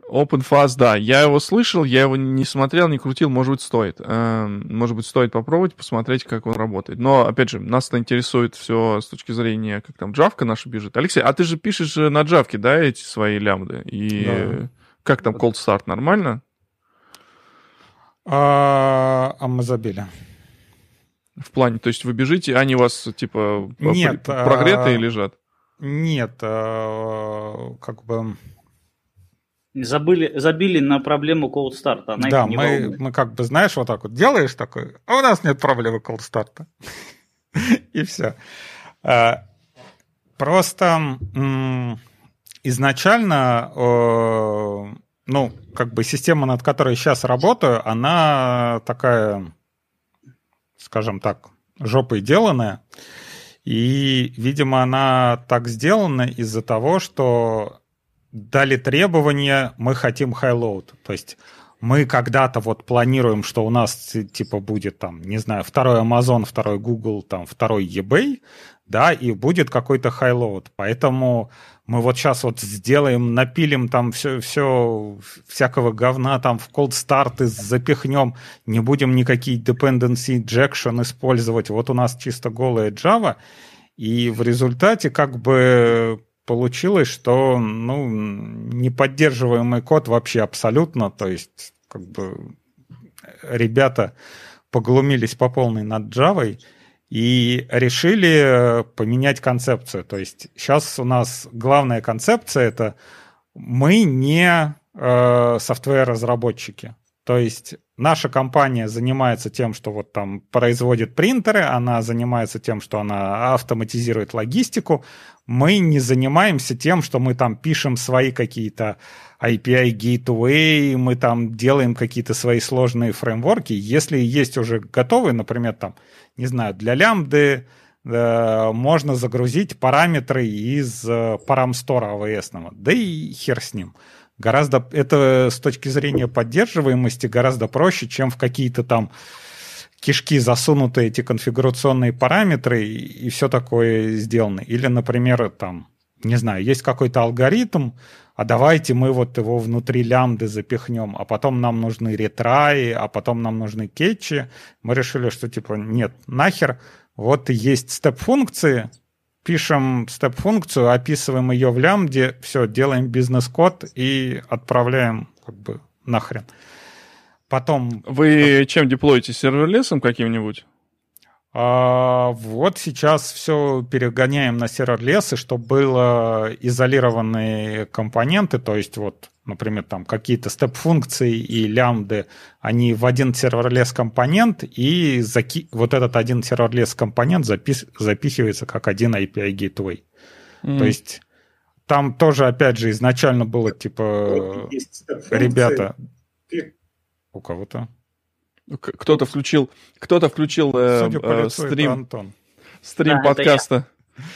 OpenFAS, да, я его слышал, я его не смотрел, не крутил, может быть, стоит. Эм, может быть, стоит попробовать, посмотреть, как он работает. Но, опять же, нас это интересует все с точки зрения, как там Джавка наша бежит. Алексей, а ты же пишешь на Джавке, да, эти свои лямбды? И да. как там Cold Start, нормально? А, а мы забили. В плане, то есть вы бежите, они у вас типа нет, прогретые а... лежат? Нет, а... как бы... Забыли, забили на проблему cold start. Она да, мы, мы как бы, знаешь, вот так вот делаешь такой, а у нас нет проблемы cold start. И все. А, просто изначально, ну, как бы система, над которой сейчас работаю, она такая скажем так, жопой деланная. И, видимо, она так сделана из-за того, что дали требования, мы хотим high-load. То есть мы когда-то вот планируем, что у нас типа будет там, не знаю, второй Amazon, второй Google, там, второй eBay, да, и будет какой-то high-load. Поэтому мы вот сейчас вот сделаем, напилим там все, все всякого говна там в cold и запихнем, не будем никакие dependency injection использовать. Вот у нас чисто голая Java, и в результате как бы получилось, что ну, неподдерживаемый код вообще абсолютно, то есть как бы ребята поглумились по полной над Java, и решили э, поменять концепцию. То есть сейчас у нас главная концепция это мы не э, софтвер-разработчики. То есть наша компания занимается тем, что вот там производит принтеры, она занимается тем, что она автоматизирует логистику. Мы не занимаемся тем, что мы там пишем свои какие-то API gateway, мы там делаем какие-то свои сложные фреймворки. Если есть уже готовые, например, там не знаю, для лямбды э, можно загрузить параметры из э, парамстора AWS. Да и хер с ним. Гораздо, это с точки зрения поддерживаемости гораздо проще, чем в какие-то там кишки засунутые эти конфигурационные параметры и, и все такое сделано. Или, например, там, не знаю, есть какой-то алгоритм, а давайте мы вот его внутри лямбды запихнем, а потом нам нужны ретраи, а потом нам нужны кетчи. Мы решили, что типа нет, нахер, вот есть степ-функции, пишем степ-функцию, описываем ее в лямбде, все, делаем бизнес-код и отправляем как бы нахрен. Потом... Вы чем деплоите? Серверлесом каким-нибудь? А, вот сейчас все перегоняем на сервер лесы, чтобы было изолированные компоненты, то есть вот например, там какие-то степ-функции и лямбды, они в один serverless компонент, и заки... вот этот один serverless компонент запис... запихивается как один API gateway. Mm. То есть там тоже, опять же, изначально было типа, ребята, у кого-то. Кто-то включил, кто-то включил э, э, стрим, стрим да, подкаста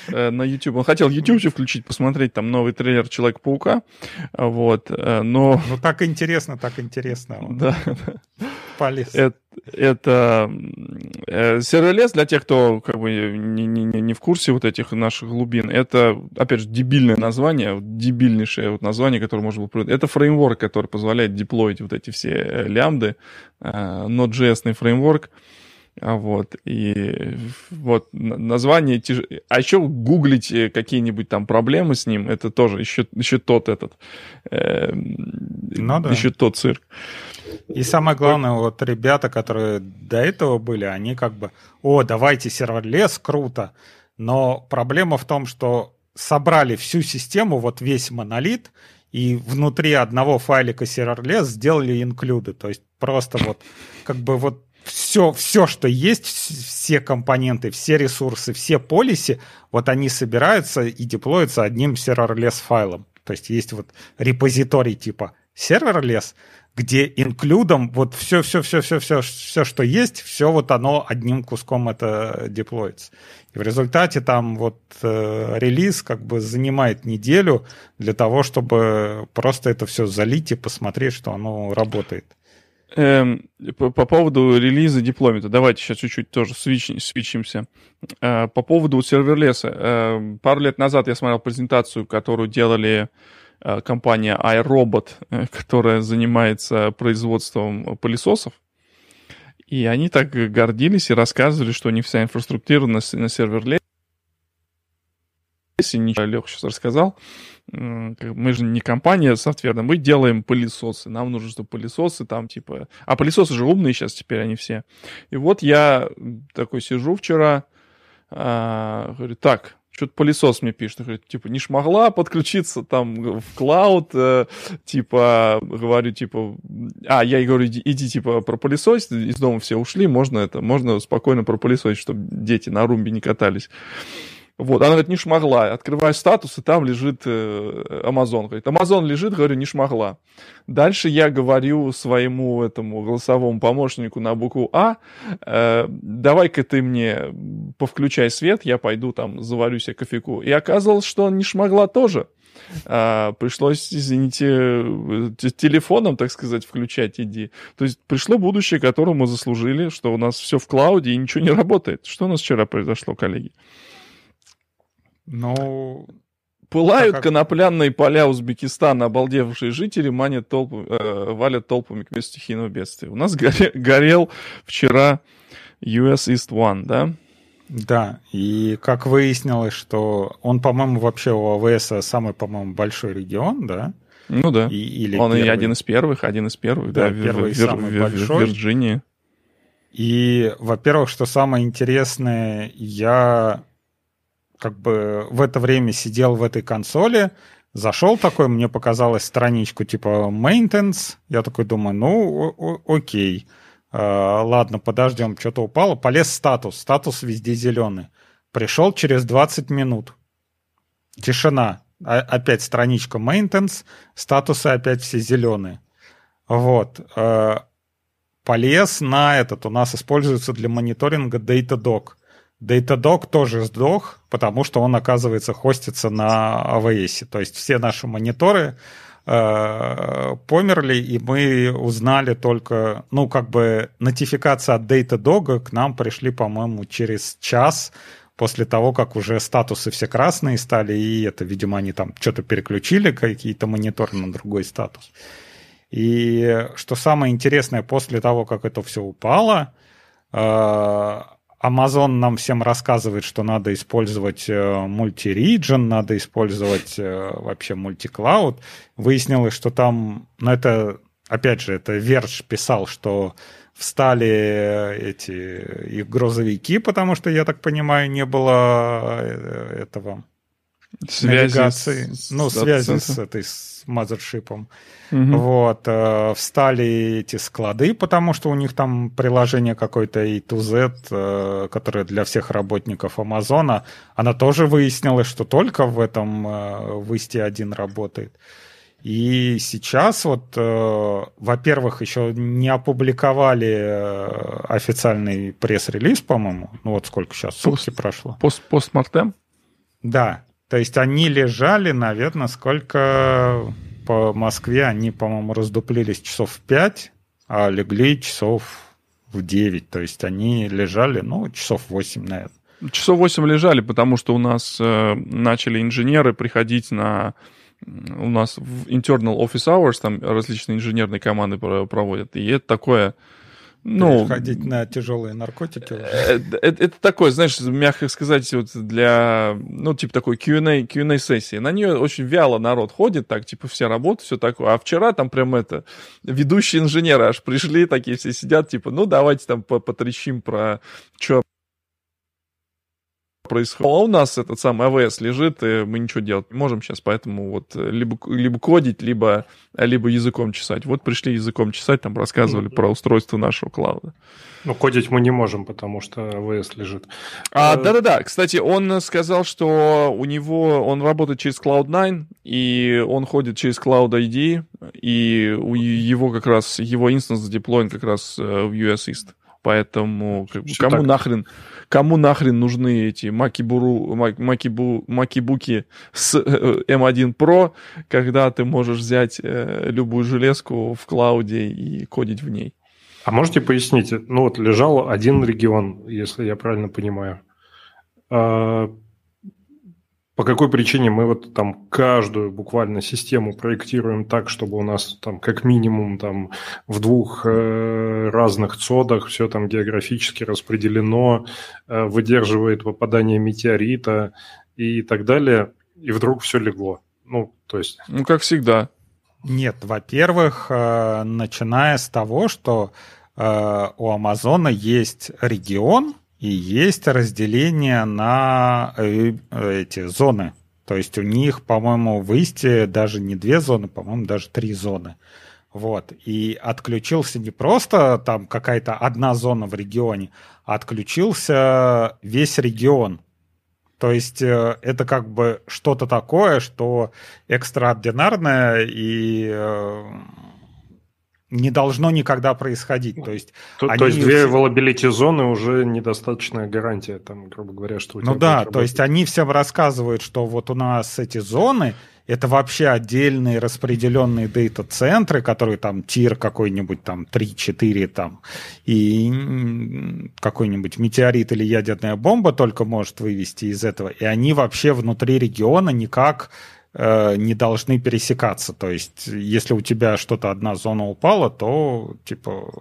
на YouTube. Он хотел YouTube включить, посмотреть там новый трейлер Человека-паука. Вот, э, но... Ну так интересно, так интересно. Да. Полез. Это, это э, serverless для тех, кто как бы не, не, не в курсе вот этих наших глубин. Это, опять же, дебильное название, дебильнейшее вот название, которое можно было придумать. Это фреймворк, который позволяет деплоить вот эти все э, лямбды. Э, Node.js фреймворк. А вот, и вот название тяж... А еще гуглить э, какие-нибудь там проблемы с ним, это тоже еще, еще тот этот, э, ну, да. еще тот цирк. И самое главное, вот ребята, которые до этого были, они как бы, о, давайте serverless, круто. Но проблема в том, что собрали всю систему, вот весь монолит, и внутри одного файлика serverless сделали инклюды. То есть просто вот как бы вот все, все, что есть, все компоненты, все ресурсы, все полиси, вот они собираются и деплоятся одним serverless файлом. То есть есть вот репозиторий типа serverless, где инклюдом вот все, все, все, все, все, все, что есть, все вот оно одним куском это деплоится. И в результате там вот э, релиз как бы занимает неделю для того, чтобы просто это все залить и посмотреть, что оно работает. Эм, по, по поводу релиза дипломита, давайте сейчас чуть-чуть тоже свич, свичимся. Э, по поводу серверлеса. Э, пару лет назад я смотрел презентацию, которую делали Э, компания iRobot, э, которая занимается производством пылесосов. И они так гордились и рассказывали, что у них вся инфраструктура на, на серверлесе. Ничего, Леха сейчас рассказал. Мы же не компания софтверная, мы делаем пылесосы. Нам нужно, чтобы пылесосы там типа... А пылесосы же умные сейчас теперь они все. И вот я такой сижу вчера, а, говорю, так, что-то пылесос мне пишет, говорит, типа, не смогла подключиться там в клауд, э, типа, говорю, типа, а, я ей говорю, иди, иди типа, пропылесось, из дома все ушли, можно это, можно спокойно пропылесосить, чтобы дети на румбе не катались. Вот, она говорит, не шмогла. Открываю статус, и там лежит э, Amazon. Говорит, Amazon лежит, говорю, не шмогла. Дальше я говорю своему этому голосовому помощнику на букву А, э, давай-ка ты мне повключай свет, я пойду там заварю себе кофейку. И оказалось, что не шмогла тоже. А, пришлось, извините, телефоном, так сказать, включать иди. То есть пришло будущее, которое мы заслужили, что у нас все в клауде и ничего не работает. Что у нас вчера произошло, коллеги? Ну, Пылают как... конопляные поля Узбекистана, обалдевшие жители манят толпу, э, валят толпами к месту стихийного бедствия. У нас горе, горел вчера US East One, да? Да, и как выяснилось, что он, по-моему, вообще у АВС самый, по-моему, большой регион, да? Ну да. И, или он первый. и один из первых, один из первых, да, да первый в, самый в, большой. в Вирджинии. И, во-первых, что самое интересное, я как бы в это время сидел в этой консоли, зашел такой, мне показалось страничку типа maintenance, я такой думаю, ну окей, э, ладно, подождем, что-то упало, полез статус, статус везде зеленый. Пришел через 20 минут. Тишина. А, опять страничка maintenance, статусы опять все зеленые. Вот. Э, полез на этот, у нас используется для мониторинга Datadog. Datadog тоже сдох, потому что он, оказывается, хостится на AWS. То есть все наши мониторы э, померли, и мы узнали только, ну, как бы нотификация от Datadog к нам пришли, по-моему, через час после того, как уже статусы все красные стали, и это, видимо, они там что-то переключили, какие-то мониторы на другой статус. И что самое интересное, после того, как это все упало, э, Amazon нам всем рассказывает, что надо использовать э, надо использовать э, вообще мульти-клауд. Выяснилось, что там, ну это, опять же, это Верш писал, что встали эти их грузовики, потому что, я так понимаю, не было э, этого связи навигации, с, ну, связи с этой с мазершипом. Угу. Вот, э, встали эти склады, потому что у них там приложение какое-то A to Z, э, которое для всех работников Амазона. Она тоже выяснилась, что только в этом э, в Исте один работает. И сейчас вот, э, во-первых, еще не опубликовали э, официальный пресс-релиз, по-моему. Ну вот сколько сейчас, сутки прошло. Пост постмортем? Да. То есть они лежали, наверное, сколько по Москве они, по-моему, раздуплились часов в 5, а легли часов в 9. То есть они лежали, ну, часов 8, наверное. Часов 8 лежали, потому что у нас э, начали инженеры приходить на... У нас в internal office hours, там различные инженерные команды проводят. И это такое ну, ходить на тяжелые наркотики. Это, э, это, это такое, знаешь, мягко сказать, вот для, ну, типа такой Q&A, Q&A сессии. На нее очень вяло народ ходит, так, типа, все работают, все такое. А вчера там прям это, ведущие инженеры аж пришли, такие все сидят, типа, ну, давайте там потрещим про что происходит. А у нас этот самый АВС лежит, и мы ничего делать не можем сейчас, поэтому вот э, либо, либо кодить, либо, либо языком чесать. Вот пришли языком чесать, там рассказывали mm-hmm. про устройство нашего клауда. Ну, кодить мы не можем, потому что АВС лежит. А, э, да-да-да, кстати, он сказал, что у него, он работает через Cloud9, и он ходит через Cloud ID, и у его как раз, его инстанс задеплоен как раз э, в US East. Поэтому как, кому так. нахрен кому нахрен нужны эти макибуру, макибу, макибуки с M1 э, Pro, когда ты можешь взять э, любую железку в клауде и кодить в ней. А можете пояснить, ну вот лежал один регион, если я правильно понимаю. По какой причине мы вот там каждую буквально систему проектируем так, чтобы у нас там как минимум там в двух э, разных цодах все там географически распределено, э, выдерживает попадание метеорита и так далее, и вдруг все легло. Ну, то есть... Ну, как всегда. Нет, во-первых, э, начиная с того, что э, у Амазона есть регион, и есть разделение на э, эти зоны. То есть у них, по-моему, в Исте даже не две зоны, по-моему, даже три зоны. Вот. И отключился не просто там какая-то одна зона в регионе, а отключился весь регион. То есть э, это как бы что-то такое, что экстраординарное и э, не должно никогда происходить. То есть, то, они... то есть две availability зоны уже недостаточная гарантия, там, грубо говоря, что у тебя Ну да, то есть они всем рассказывают, что вот у нас эти зоны, это вообще отдельные распределенные дейта-центры, которые там тир какой-нибудь там 3-4 там, и какой-нибудь метеорит или ядерная бомба только может вывести из этого. И они вообще внутри региона никак не должны пересекаться. То есть, если у тебя что-то одна зона упала, то типа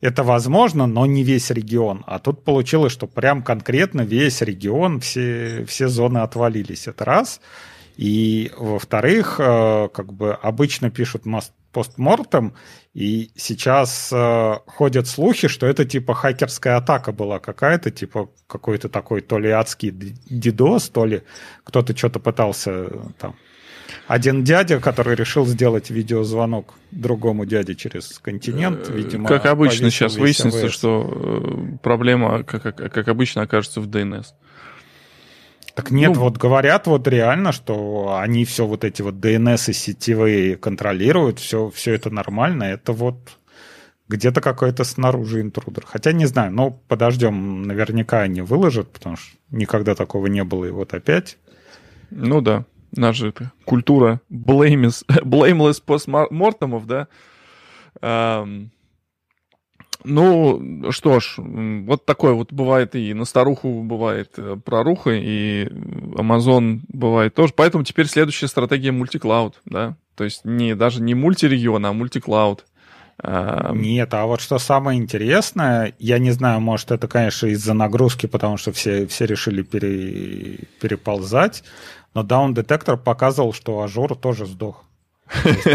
это возможно, но не весь регион. А тут получилось, что прям конкретно весь регион, все, все зоны отвалились. Это раз. И, во-вторых, э, как бы обычно пишут постмортем, и сейчас э, ходят слухи, что это типа хакерская атака была какая-то, типа какой-то такой то ли адский дидос, то ли кто-то что-то пытался э, там. Один дядя, который решил сделать видеозвонок другому дяде через континент, э, видимо. Как обычно сейчас выяснится, что э, проблема, как, как обычно, окажется в DNS. Так нет, ну, вот говорят вот реально, что они все вот эти вот DNS и сетевые контролируют, все, все это нормально, это вот где-то какой-то снаружи интрудер. Хотя не знаю, но подождем, наверняка они выложат, потому что никогда такого не было, и вот опять. Ну да, наша это культура blameless, blameless постмортемов, да, ну, что ж, вот такое вот бывает и на старуху бывает э, проруха, и Amazon бывает тоже. Поэтому теперь следующая стратегия мультиклауд, да. То есть не, даже не мультирегион, а мультиклауд. А, Нет, а вот что самое интересное, я не знаю, может, это, конечно, из-за нагрузки, потому что все, все решили пере, переползать, но Down Detector показывал, что Azure тоже сдох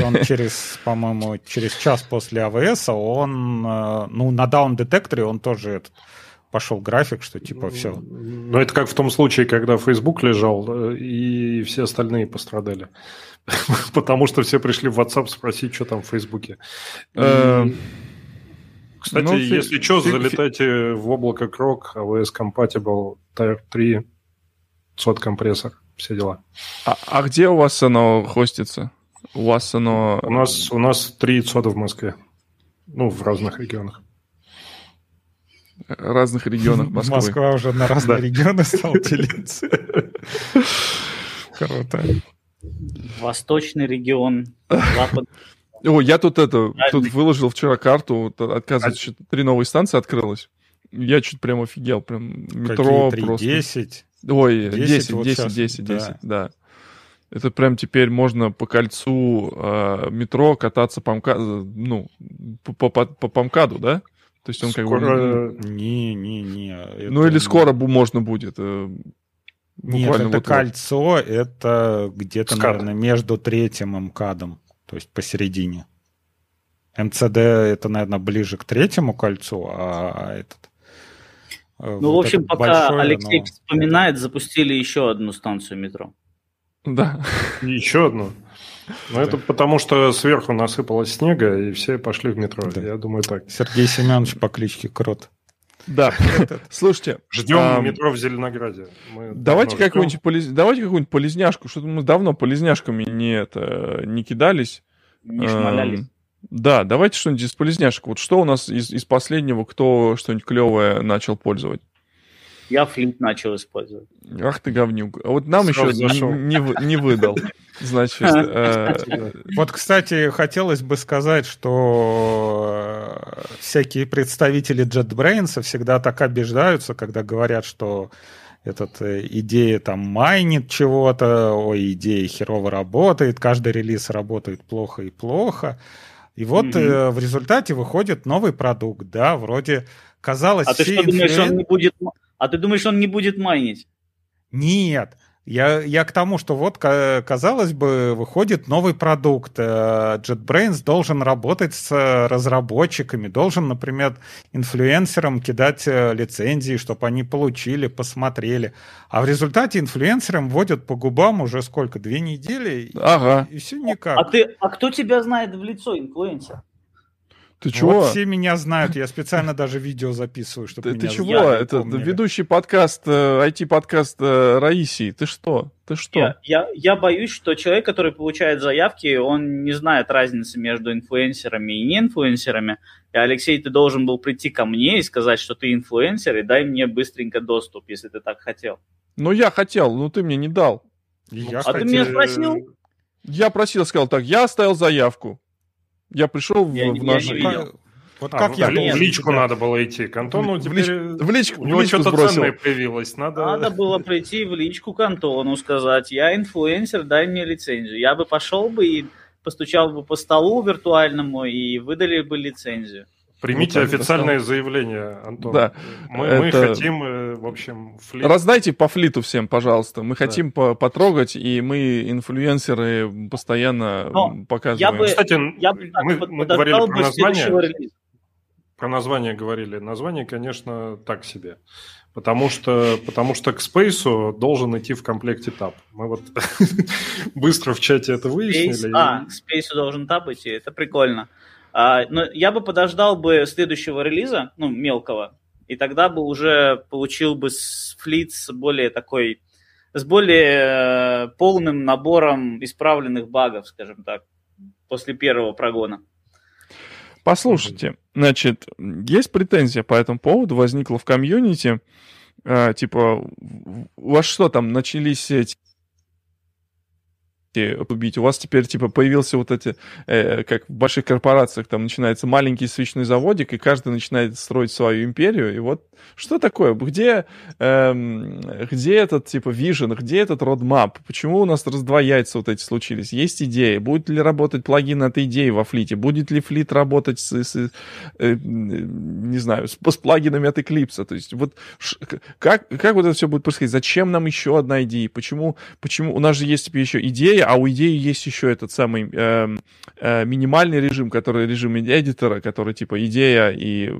он через, по-моему, через час после AWS, он, э, ну, на Down Detector'е он тоже этот, пошел график, что типа все. Но это как в том случае, когда Facebook лежал, э, и все остальные пострадали. Потому что все пришли в WhatsApp спросить, что там в Фейсбуке. Эм, кстати, ну, если фи- что, фи- залетайте в облако Крок, AWS Compatible, Tier 3, сот компрессор, все дела. А, а где у вас оно хостится? У вас оно... У нас, у нас 3 сода в Москве. Ну, в разных регионах. Разных регионах Москвы. Москва уже на разные регионы стала делиться. Круто. Восточный регион, запад. О, я тут это, тут выложил вчера карту, оказывается, а... три новые станции открылось. Я чуть прям офигел, прям метро Какие 3, просто. 10? Ой, 10, 10, вот 10, 10, 10, да. да. Это прям теперь можно по кольцу э, метро кататься по МКАДу, ну, по, по, по, по МКАДу, да? То есть он скоро... как бы... Не, не, не. Ну или скоро можно будет. Э, Нет, это вот кольцо, это где-то, наверное, между третьим МКАДом, то есть посередине. МЦД это, наверное, ближе к третьему кольцу, а этот... Э, ну, вот в общем, пока большое, Алексей но... вспоминает, запустили еще одну станцию метро. Да. Еще одну. Ну, это потому, что сверху насыпалось снега, и все пошли в метро. Да. Я думаю, так. Сергей Семенович по кличке Крот. Да. Слушайте. Ждем а, метро в Зеленограде. Мы давайте какую-нибудь полез... давайте какую-нибудь полезняшку. Что-то мы давно полезняшками не, это, не кидались. Не шмалялись. Да, давайте что-нибудь из полезняшек. Вот что у нас из, из последнего, кто что-нибудь клевое начал пользовать? Я флинт начал использовать. Ах ты говнюк. А вот нам Сразу еще не, не, не выдал. Значит, э... вот, кстати, хотелось бы сказать, что э, всякие представители JetBrains всегда так обижаются, когда говорят, что этот э, идея там майнит чего-то, ой, идея херово работает, каждый релиз работает плохо и плохо. И вот mm-hmm. в результате выходит новый продукт, да, вроде казалось... А ты что думаешь, он не будет а ты думаешь, он не будет майнить? Нет. Я, я к тому, что вот, казалось бы, выходит новый продукт. Э, JetBrains должен работать с разработчиками, должен, например, инфлюенсерам кидать э, лицензии, чтобы они получили, посмотрели. А в результате инфлюенсерам вводят по губам уже сколько? Две недели? Ага. И все никак. А, ты, а кто тебя знает в лицо, инфлюенсер? Ты чего? Вот все меня знают, я специально даже видео записываю, чтобы Ты, ты чего? Это ведущий подкаст, IT-подкаст э, э, Раисии. Ты что? Ты что? Я, я, я боюсь, что человек, который получает заявки, он не знает разницы между инфлюенсерами и неинфлюенсерами. И, Алексей, ты должен был прийти ко мне и сказать, что ты инфлюенсер, и дай мне быстренько доступ, если ты так хотел. Ну, я хотел, но ты мне не дал. Я а хотел... ты меня спросил? Я просил, сказал так, я оставил заявку. Я пришел я, в, в наш... Вот а, как я... В личку надо было идти. К Антону в, теперь... В личку, у него что-то ценное появилось. Надо... надо было прийти в личку к Антону, сказать, я инфлюенсер, дай мне лицензию. Я бы пошел бы и постучал бы по столу виртуальному и выдали бы лицензию. Примите вот официальное достал. заявление, Антон. Да. Мы, это... мы хотим, э, в общем, флит. Раздайте по флиту всем, пожалуйста. Мы да. хотим по потрогать, и мы, инфлюенсеры, постоянно Но показываем. Я бы, Кстати, я бы мы, мы говорили про название. Про название говорили. Название, конечно, так себе. Потому что, потому что к Space должен идти в комплекте тап. Мы вот быстро в чате это выяснили. Space, а, к Space должен тап идти, это прикольно. А, но я бы подождал бы следующего релиза, ну, мелкого, и тогда бы уже получил бы флит с более такой, с более э, полным набором исправленных багов, скажем так, после первого прогона. Послушайте, значит, есть претензия по этому поводу, возникла в комьюнити, э, типа, у вас что там, начались эти убить. У вас теперь, типа, появился вот эти, э, как в больших корпорациях, там начинается маленький свечной заводик, и каждый начинает строить свою империю. И вот что такое? Где, э, где этот, типа, вижен, где этот родмап? Почему у нас раз два яйца вот эти случились? Есть идеи. Будет ли работать плагин этой идеи во флите? Будет ли флит работать с, с э, не знаю, с, с плагинами от Eclipse? То есть вот как, как вот это все будет происходить? Зачем нам еще одна идея? Почему, почему у нас же есть еще идея, идеи, а у идеи есть еще этот самый э, э, минимальный режим, который режим эдитора, который типа идея и э,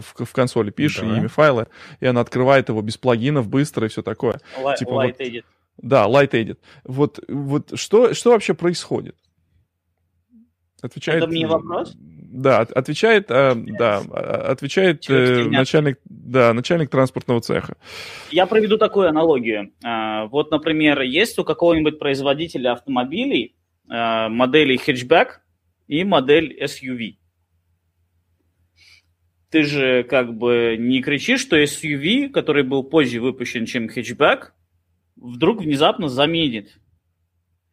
в, в консоли пишешь да. имя файла, и она открывает его без плагинов быстро и все такое. Light, типа, light вот, edit. Да, Light Edit. Вот, вот что, что вообще происходит? Отвечает, Это мне вопрос? Да, отвечает, э, да, отвечает э, начальник, да, начальник транспортного цеха. Я проведу такую аналогию. Э, вот, например, есть у какого-нибудь производителя автомобилей э, модели хэтчбэк и модель SUV. Ты же как бы не кричишь, что SUV, который был позже выпущен, чем хэтчбэк, вдруг внезапно заменит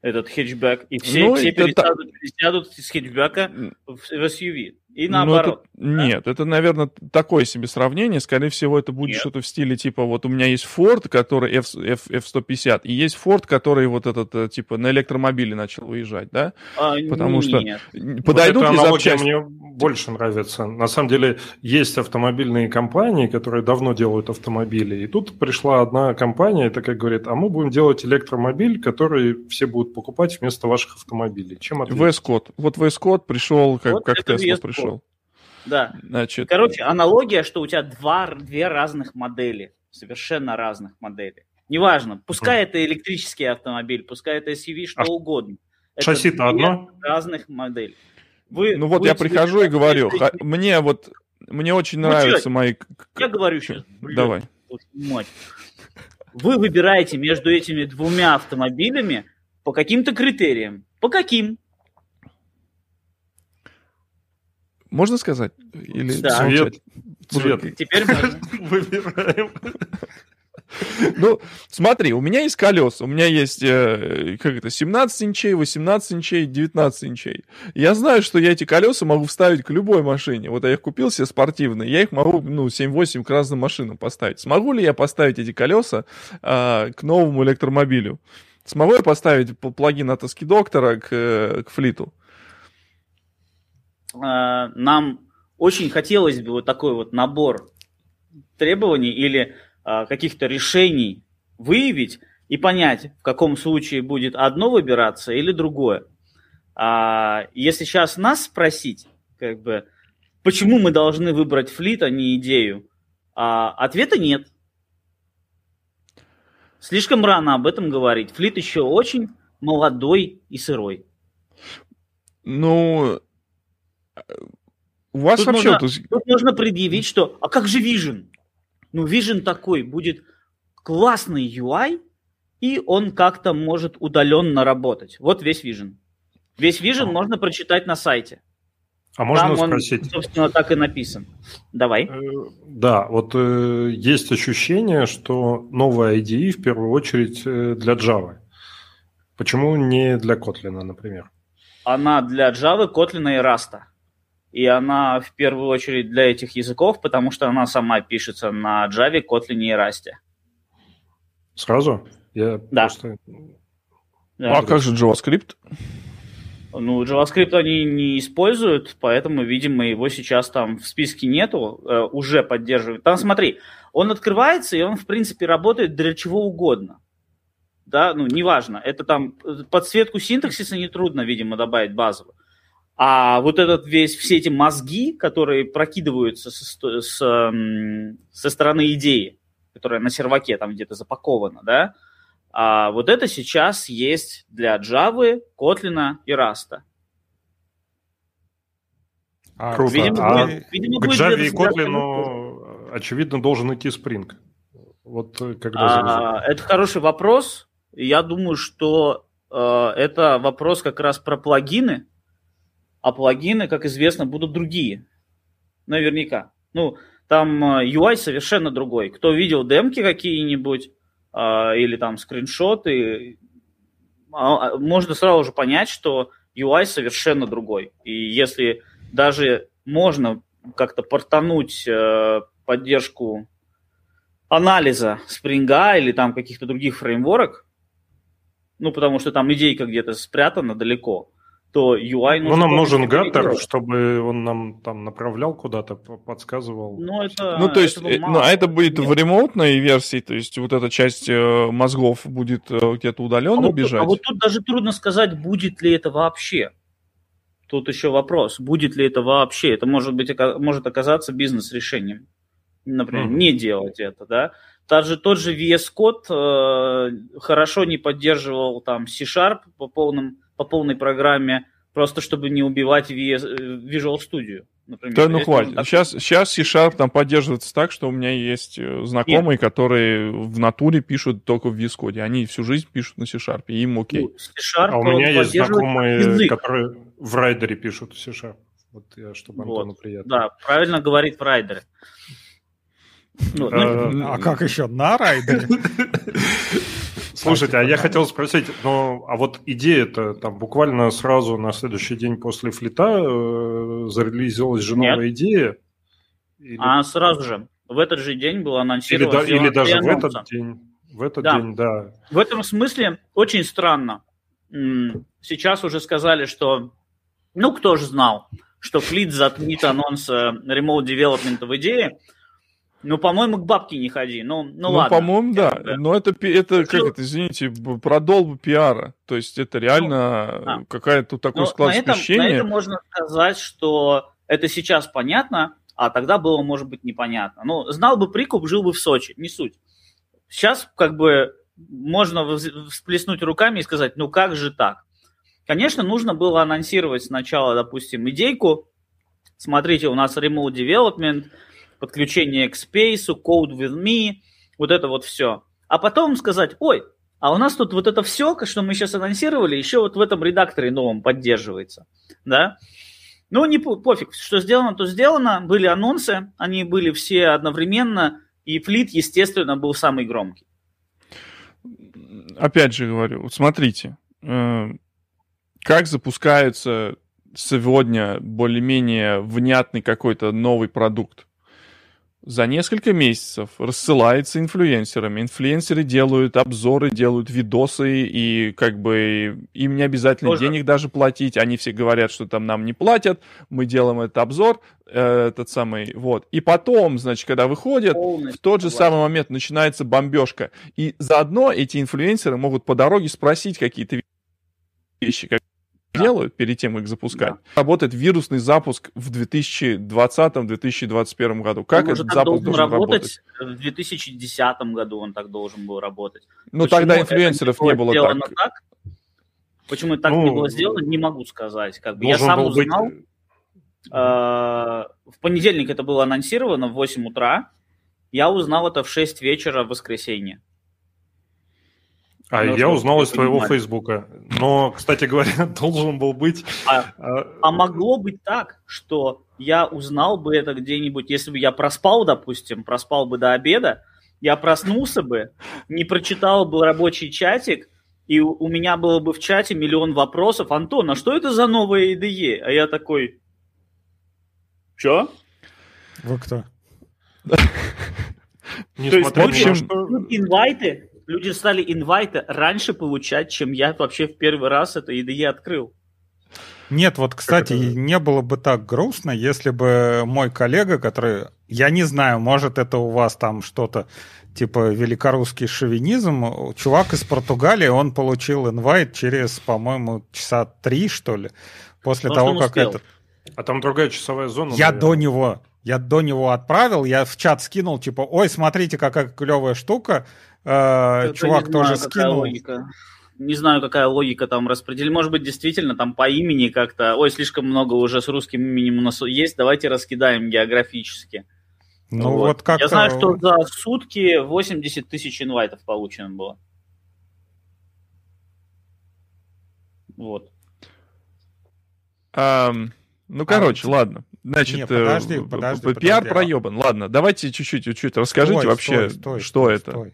этот хэтчбэк, и все, ну, все пересядут, пересядут с хэтчбека в, в SUV. И ну, наоборот. это, да? Нет, это, наверное, такое себе сравнение. Скорее всего, это будет нет. что-то в стиле типа вот у меня есть Ford, который F, F, F150, и есть Ford, который вот этот э, типа на электромобиле начал выезжать, да? А, Потому нет. что подойдут вот ли запчасти... мне больше нравится. На самом деле есть автомобильные компании, которые давно делают автомобили, и тут пришла одна компания и такая говорит, а мы будем делать электромобиль, который все будут покупать вместо ваших автомобилей. Чем ответить? VS Вот VS пришел, как, вот как Tesla пришел пришел. Да. Значит... Короче, аналогия, что у тебя два, две разных модели, совершенно разных моделей. Неважно, пускай mm. это электрический автомобиль, пускай это SUV, что а угодно. Шасси-то одно? разных моделей. Вы, ну вот я прихожу и говорю, х- мне вот, мне очень ну, нравятся что? мои... Я говорю сейчас. Блин, Давай. Мать. Вы выбираете между этими двумя автомобилями по каким-то критериям. По каким? Можно сказать? Или да. Цвет. Цвет. Теперь. Выбираем. Ну, смотри, у меня есть колеса, у меня есть, э, как это, 17 инчей, 18 инчей, 19 инчей. Я знаю, что я эти колеса могу вставить к любой машине. Вот я их купил себе спортивные, я их могу, ну, 7-8 к разным машинам поставить. Смогу ли я поставить эти колеса э, к новому электромобилю? Смогу я поставить плагин от Аски Доктора к, к флиту? Э, нам очень хотелось бы вот такой вот набор требований или э, каких-то решений выявить и понять, в каком случае будет одно выбираться или другое. А если сейчас нас спросить, как бы, почему мы должны выбрать флит, а не идею, а ответа нет. Слишком рано об этом говорить. Флит еще очень молодой и сырой. Ну, у вас тут вообще... Можно, тут... тут можно предъявить, что... А как же Vision? Ну, Vision такой, будет классный UI, и он как-то может удаленно работать. Вот весь Vision. Весь Vision а. можно прочитать на сайте. А можно Там спросить? Он, собственно, так и написан. Давай. Э, да, вот э, есть ощущение, что новая IDE в первую очередь э, для Java. Почему не для Kotlin, например? Она для Java, Kotlin и Rust и она в первую очередь для этих языков, потому что она сама пишется на Java, Kotlin и Rust. Сразу? Я да. Просто... да. А как же JavaScript? Ну, JavaScript они не используют, поэтому, видимо, его сейчас там в списке нету, э, уже поддерживают. Там, смотри, он открывается, и он, в принципе, работает для чего угодно. Да, ну, неважно. Это там э, подсветку синтаксиса нетрудно, видимо, добавить базово. А вот этот весь, все эти мозги, которые прокидываются со, с, со стороны идеи, которая на серваке там где-то запакована, да, а вот это сейчас есть для Java, Kotlin и Rust. А, Круто. Видимо, а будет, видимо, к Java и Kotlin, очевидно, должен идти Spring. Вот э, когда а, это хороший вопрос. Я думаю, что э, это вопрос как раз про плагины, а плагины, как известно, будут другие. Наверняка. Ну, там UI э, совершенно другой. Кто видел демки какие-нибудь э, или там скриншоты, а, можно сразу же понять, что UI совершенно другой. И если даже можно как-то портануть э, поддержку анализа спринга или там каких-то других фреймворок, ну, потому что там идейка где-то спрятана далеко, то UI нужно... Ну, нам нужен гаттер, чтобы он нам там направлял куда-то, подсказывал. Ну, это, ну то есть, это э, ну, а это будет Нет. в ремоутной версии, то есть вот эта часть э, мозгов будет э, где-то удаленно а бежать? Вот, а вот тут даже трудно сказать, будет ли это вообще. Тут еще вопрос, будет ли это вообще. Это может, быть, может оказаться бизнес-решением. Например, mm-hmm. не делать это, да. Даже тот же VS Code э, хорошо не поддерживал там C-Sharp по полным по полной программе, просто чтобы не убивать Visual Studio. Например. Да, ну хватит. Так... Сейчас, сейчас C-Sharp там поддерживается так, что у меня есть э, знакомые, Нет. которые в натуре пишут только в VS Code. Они всю жизнь пишут на C-Sharp, и им окей. Ну, а у меня есть знакомые, язык. которые в райдере пишут C-Sharp. Вот я, чтобы Антону вот. приятно. Да, правильно говорит в райдере. Ну, ну, а как еще? На райдере? Слушайте, а я хотел спросить, ну, а вот идея-то там буквально сразу на следующий день после флита э, зарелизилась же новая Нет. идея? Или... А сразу же, в этот же день было анонсировано. Или, да, или даже в этот день. В этот да. день, да. В этом смысле очень странно. Сейчас уже сказали, что, ну, кто же знал, что флит затмит анонс э, Remote Development в идее, ну, по-моему, к бабке не ходи. Ну, ну, ну ладно. по-моему, да. да. Но это, это как это, извините, продолб пиара. То есть это реально ну, да. какая-то такой склад на этом, на этом можно сказать, что это сейчас понятно, а тогда было, может быть, непонятно. Ну, знал бы прикуп, жил бы в Сочи, не суть. Сейчас как бы можно всплеснуть руками и сказать, ну как же так? Конечно, нужно было анонсировать сначала, допустим, идейку. Смотрите, у нас remote development – подключение к Space, Code with Me, вот это вот все. А потом сказать, ой, а у нас тут вот это все, что мы сейчас анонсировали, еще вот в этом редакторе новом поддерживается, да? Ну, не пофиг, что сделано, то сделано. Были анонсы, они были все одновременно, и флит, естественно, был самый громкий. Опять же говорю, вот смотрите, э, как запускается сегодня более-менее внятный какой-то новый продукт за несколько месяцев рассылается инфлюенсерами. Инфлюенсеры делают обзоры, делают видосы, и как бы им не обязательно Тоже. денег даже платить. Они все говорят, что там нам не платят, мы делаем этот обзор, э, этот самый, вот. И потом, значит, когда выходят, Полностью в тот же самый момент начинается бомбежка. И заодно эти инфлюенсеры могут по дороге спросить какие-то вещи, как делают перед тем, как запускать. Да. Работает вирусный запуск в 2020-2021 году. Как он этот запуск должен работать? работать? В 2010 году он так должен был работать. Ну, тогда инфлюенсеров не было так. так. Почему так ну, не было сделано, не могу сказать. Как бы я сам узнал. Быть... Э, в понедельник это было анонсировано в 8 утра. Я узнал это в 6 вечера в воскресенье. А я узнал из твоего. Фейсбука. Но, кстати говоря, должен был быть... А, а, а могло быть так, что я узнал бы это где-нибудь, если бы я проспал, допустим, проспал бы до обеда, я проснулся бы, не прочитал бы рабочий чатик, и у меня было бы в чате миллион вопросов. Антон, а что это за новая IDE? А я такой... Чё? Вы кто? Есть, в общем, инвайты, люди стали инвайты раньше получать, чем я вообще в первый раз это IDE открыл. Нет, вот, кстати, не было бы так грустно, если бы мой коллега, который, я не знаю, может, это у вас там что-то типа великорусский шовинизм, чувак из Португалии, он получил инвайт через, по-моему, часа три, что ли, после Потому того, как этот... А там другая часовая зона. Я наверное. до него, я до него отправил, я в чат скинул, типа, ой, смотрите, какая клевая штука, э, чувак знаю, тоже скинул. Логика. Не знаю, какая логика там распределена. Может быть, действительно, там по имени как-то... Ой, слишком много уже с русским именем у нас есть, давайте раскидаем географически. Ну вот, вот как Я знаю, что за сутки 80 тысяч инвайтов получено было. Вот. Um, ну, короче, а, ладно. Значит, не, подожди, подожди, пиар подожди. проебан. Ладно, давайте чуть-чуть, чуть-чуть расскажите стой, вообще, стой, стой, что стой, это. Стой.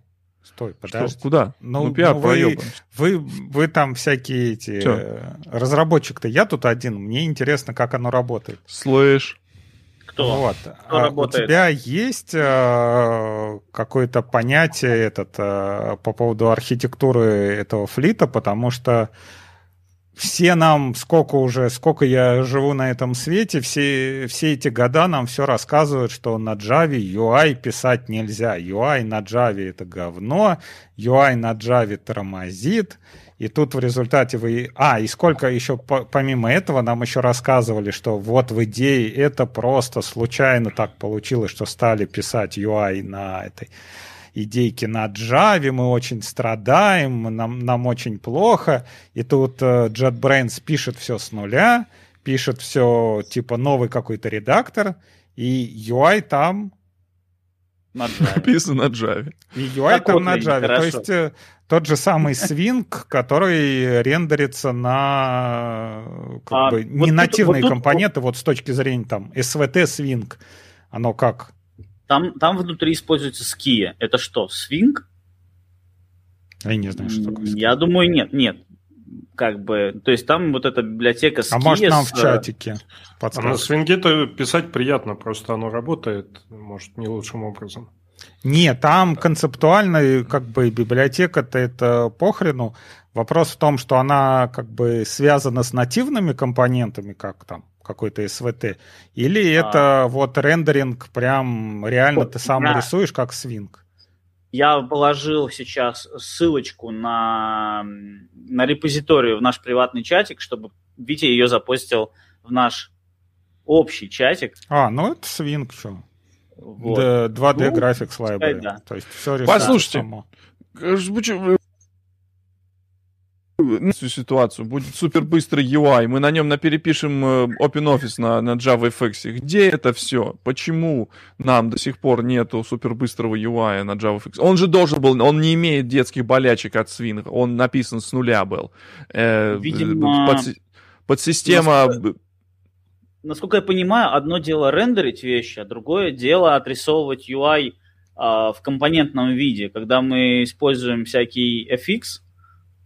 Стой, подожди. Что, куда? Ну, ну пиар ну, вы, вы, вы там всякие эти... Чё? Разработчик-то я тут один, мне интересно, как оно работает. Слышь. Кто? Вот. Кто а работает? У тебя есть э, какое-то понятие этот, э, по поводу архитектуры этого флита, потому что все нам, сколько уже, сколько я живу на этом свете, все, все эти года нам все рассказывают, что на Java UI писать нельзя. UI на Java это говно, UI на Java тормозит. И тут в результате вы... А, и сколько еще помимо этого нам еще рассказывали, что вот в идее это просто случайно так получилось, что стали писать UI на этой идейки на Java, мы очень страдаем, нам, нам очень плохо. И тут э, JetBrains пишет все с нуля, пишет все типа новый какой-то редактор, и UI там Написано на Java. И UI там на Java. То есть э, тот же самый Swing, который рендерится на как а, бы, не нативные вот компоненты, вот с точки зрения там SVT Swing, оно как? Там, там внутри используется ски. Это что, свинг? Я не знаю, что такое. Я думаю, нет, нет. Как бы, то есть там вот эта библиотека ски. А может нам в э, чатике подсказать? А на свинге-то писать приятно, просто оно работает, может, не лучшим образом. Нет, там концептуально как бы библиотека-то это похрену. Вопрос в том, что она как бы связана с нативными компонентами, как там какой-то СВТ, или а. это вот рендеринг прям реально вот, ты сам на... рисуешь как свинг? Я положил сейчас ссылочку на, на репозиторию в наш приватный чатик, чтобы Витя ее запостил в наш общий чатик. А, ну это свинг, что? Вот. 2D ну, Graphics Library. Да. То есть все Послушайте, само ситуацию, будет супер быстрый UI, мы на нем наперепишем э, OpenOffice на, на JavaFX. Где это все? Почему нам до сих пор нету супер быстрого UI на JavaFX? Он же должен был, он не имеет детских болячек от свинга, он написан с нуля был. Э, Видимо... Под, под система... Насколько, насколько я понимаю, одно дело рендерить вещи, а другое дело отрисовывать UI а, в компонентном виде. Когда мы используем всякий FX,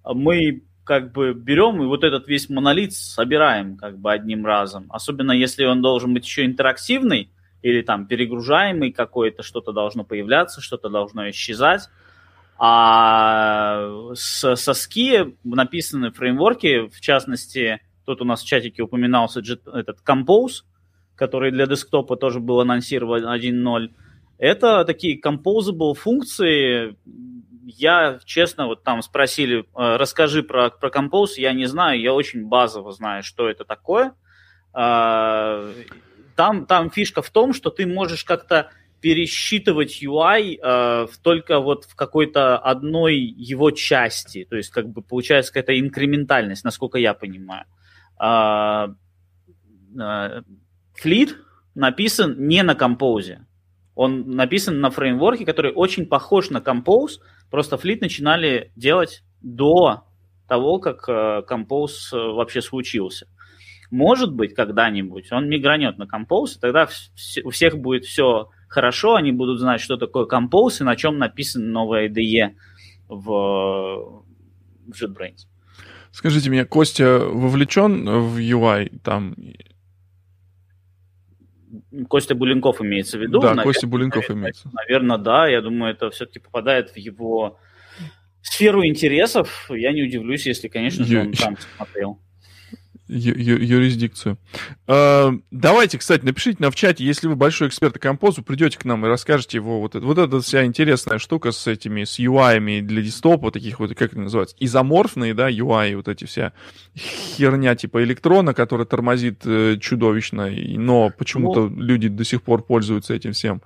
мы как бы берем и вот этот весь монолит собираем как бы одним разом. Особенно если он должен быть еще интерактивный или там перегружаемый какой-то, что-то должно появляться, что-то должно исчезать. А с, со ски написаны фреймворки, в частности, тут у нас в чатике упоминался этот Compose, который для десктопа тоже был анонсирован 1.0. Это такие composable функции, я, честно, вот там спросили, э, расскажи про, про Compose, я не знаю, я очень базово знаю, что это такое. А, там, там фишка в том, что ты можешь как-то пересчитывать UI э, только вот в какой-то одной его части. То есть, как бы получается какая-то инкрементальность, насколько я понимаю. А, э, Fleet написан не на Compose. Он написан на фреймворке, который очень похож на Compose, просто Fleet начинали делать до того, как э, Compose э, вообще случился. Может быть, когда-нибудь он мигранет на Compose, и тогда у всех будет все хорошо, они будут знать, что такое Compose и на чем написано новое IDE в, в JetBrains. Скажите мне, Костя вовлечен в UI там Костя Буленков имеется в виду. Да, наверное, Костя Буленков наверное, имеется. Наверное, да. Я думаю, это все-таки попадает в его сферу интересов. Я не удивлюсь, если, конечно же, он там смотрел юрисдикцию. Э, давайте, кстати, напишите нам в чате, если вы большой эксперт по композу, придете к нам и расскажете его. Вот, вот эта вся интересная штука с этими, с UI для десктопа, таких вот, как это называется, изоморфные, да, UI, вот эти вся херня типа электрона, которая тормозит э, чудовищно, но почему-то ну, люди до сих пор пользуются этим всем.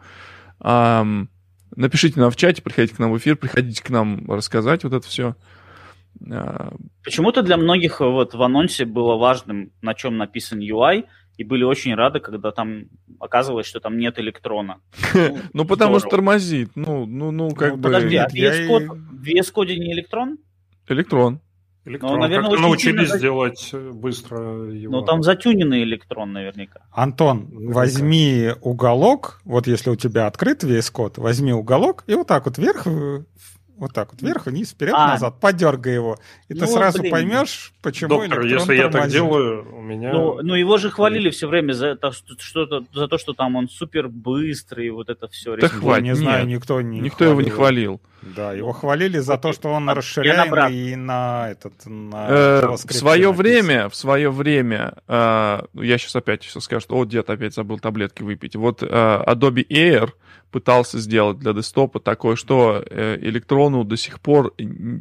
Um, напишите нам в чате, приходите к нам в эфир, приходите к нам рассказать вот это все. А, Почему-то для многих вот в анонсе было важным, на чем написан UI, и были очень рады, когда там оказывалось, что там нет электрона. Ну, потому что тормозит. Ну, ну, ну, как ну, бы... Подожди, а в VS Code не электрон? Электрон. Электрон. Ну, наверное, как научились сильно... делать э, быстро его. Ну, там затюненный электрон наверняка. Антон, возьми уголок, вот если у тебя открыт VS Code, возьми уголок и вот так вот вверх Вот так вот, вверх, вниз, вперед, а. назад, подергай его. И ну, ты сразу блин. поймешь, почему Доктор, если я так делаю, у меня... Ну, ну его же хвалили все время за то, что, за то, что там он супер быстрый, вот это все. Да хватит, не знаю, никто не Никто хвалил. его не хвалил. Да, его хвалили за то, что он расширяемый и на этот... На э, в свое время, в свое время, э, я сейчас опять сейчас скажу, что, о, дед опять забыл таблетки выпить. Вот э, Adobe Air пытался сделать для десктопа такое, что э, электрону до сих пор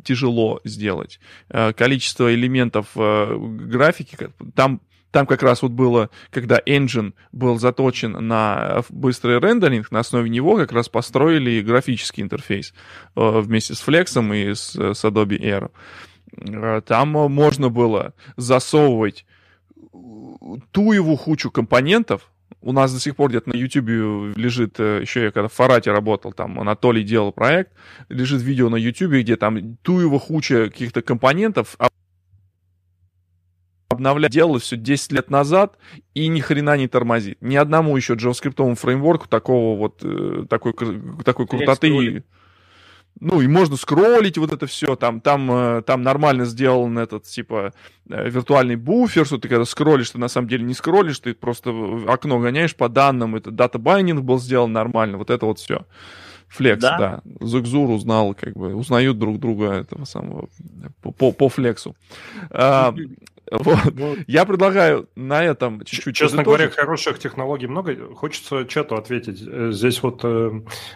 тяжело сделать. Э, количество элементов э, графики, там там как раз вот было, когда engine был заточен на быстрый рендеринг, на основе него как раз построили графический интерфейс вместе с Flex и с, Adobe Air. Там можно было засовывать ту его хучу компонентов, у нас до сих пор где-то на YouTube лежит, э, еще я когда в Фарате работал, там Анатолий делал проект, лежит видео на YouTube, где там ту его хуча каких-то компонентов обновлять делалось все 10 лет назад и ни хрена не тормозит. Ни одному еще JavaScript фреймворку такого вот, э, такой, такой крутоты ну, и можно скроллить вот это все, там, там, э, там нормально сделан этот, типа, э, виртуальный буфер, что ты когда скроллишь, ты на самом деле не скроллишь, ты просто окно гоняешь по данным, это дата байнинг был сделан нормально, вот это вот все. Флекс, да. да. Зигзур узнал, как бы, узнают друг друга этого самого по, по, по флексу. А, вот. Вот. Я предлагаю на этом чуть-чуть... Честно говоря, хороших технологий много. Хочется чату ответить. Э, здесь вот э,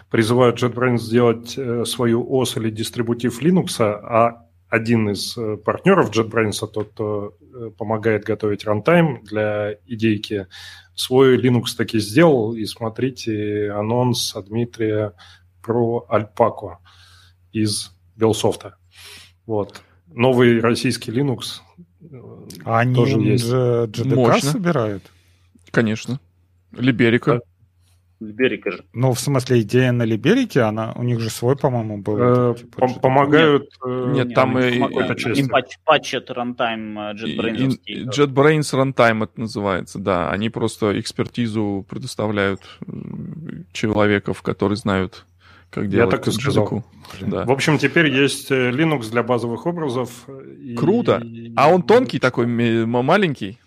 призывают JetBrains сделать э, свою ОС или дистрибутив Linux, а один из э, партнеров JetBrains, тот, кто э, помогает готовить рантайм для идейки, свой Linux таки сделал. И смотрите анонс от Дмитрия про Альпаку из Белсофта. Вот. Новый российский Linux а они тоже есть. GDK Мощно. собирают? Конечно. Либерика. Либерика же. Ну, в смысле, идея на Либерике, она, у них же свой, по-моему, был. Э, типа, помогают... Нет, нет там и... Им патчат рантайм JetBrains. JetBrains Runtime это называется, да. Они просто экспертизу предоставляют человеков, которые знают как делать Я так и сказал. Да. В общем, теперь есть э, Linux для базовых образов. И... Круто. А он тонкий такой, маленький?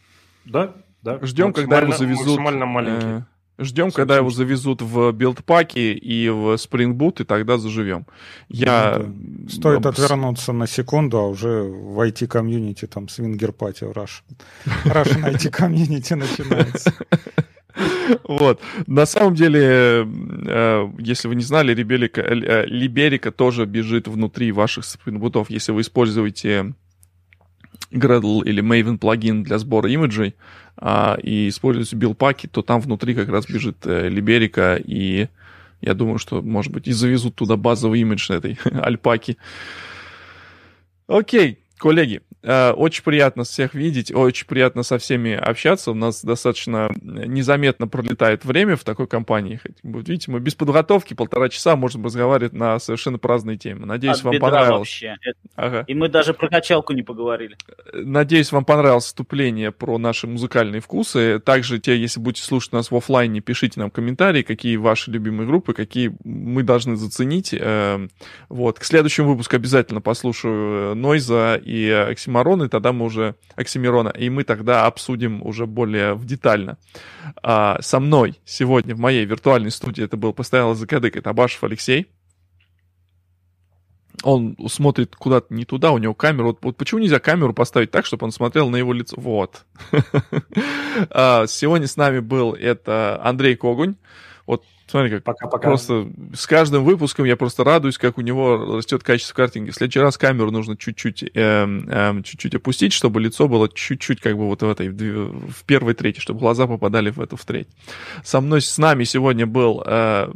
Да, да. Ждем, когда его завезут. Максимально маленький. Э, ждем, когда его завезут в билдпаки и в Spring Boot, и тогда заживем. Я... Да, да. Стоит отвернуться на секунду, а уже в IT-комьюнити, там, свингер пати в Russian. Russian IT-комьюнити начинается. Вот. На самом деле, э, если вы не знали, Либерика, э, Либерика тоже бежит внутри ваших спринбутов. Если вы используете Gradle или Maven плагин для сбора имиджей а, и используете билпаки, то там внутри как раз бежит э, Либерика, и я думаю, что, может быть, и завезут туда базовый имидж этой альпаки. Окей, коллеги, Э, очень приятно всех видеть, очень приятно со всеми общаться. У нас достаточно незаметно пролетает время в такой компании. Видите, мы без подготовки полтора часа можем разговаривать на совершенно праздные темы. Надеюсь, От вам понравилось. Вообще. Ага. И мы даже про качалку не поговорили. Надеюсь, вам понравилось вступление про наши музыкальные вкусы. Также, те, если будете слушать нас в офлайне, пишите нам комментарии, какие ваши любимые группы, какие мы должны заценить. Эм, вот. К следующему выпуску обязательно послушаю Нойза и И тогда мы уже оксимирона, и мы тогда обсудим уже более в детально. А, со мной сегодня в моей виртуальной студии это был постоянно закадык, это Абашев Алексей. Он смотрит куда-то не туда, у него камера. Вот, вот почему нельзя камеру поставить так, чтобы он смотрел на его лицо? Вот. А, сегодня с нами был это Андрей Когунь. Вот Смотри, как Пока-пока. просто с каждым выпуском я просто радуюсь, как у него растет качество картинки. В следующий раз камеру нужно чуть-чуть, э, э, чуть-чуть опустить, чтобы лицо было чуть-чуть как бы вот в этой, в первой трети, чтобы глаза попадали в эту в треть. Со мной, с нами сегодня был, э,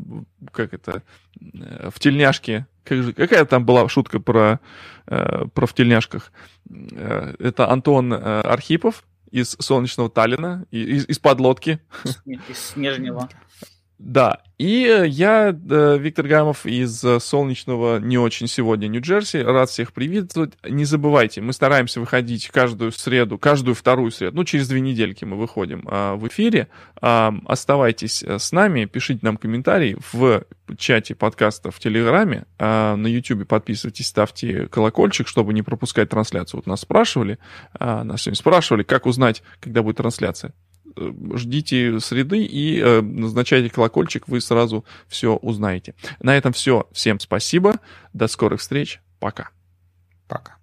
как это, э, в тельняшке, как же, какая там была шутка про, э, про в тельняшках? Э, это Антон э, Архипов из солнечного Таллина, из, из подлодки. Из Снежнего. Да, и э, я, э, Виктор Гамов из э, солнечного не очень сегодня Нью-Джерси, рад всех приветствовать. Не забывайте, мы стараемся выходить каждую среду, каждую вторую среду, ну, через две недельки мы выходим а, в эфире. А, оставайтесь с нами, пишите нам комментарии в чате подкаста в Телеграме, а, на Ютубе подписывайтесь, ставьте колокольчик, чтобы не пропускать трансляцию. Вот нас спрашивали, нас сегодня спрашивали, как узнать, когда будет трансляция ждите среды и э, назначайте колокольчик, вы сразу все узнаете. На этом все. Всем спасибо. До скорых встреч. Пока. Пока.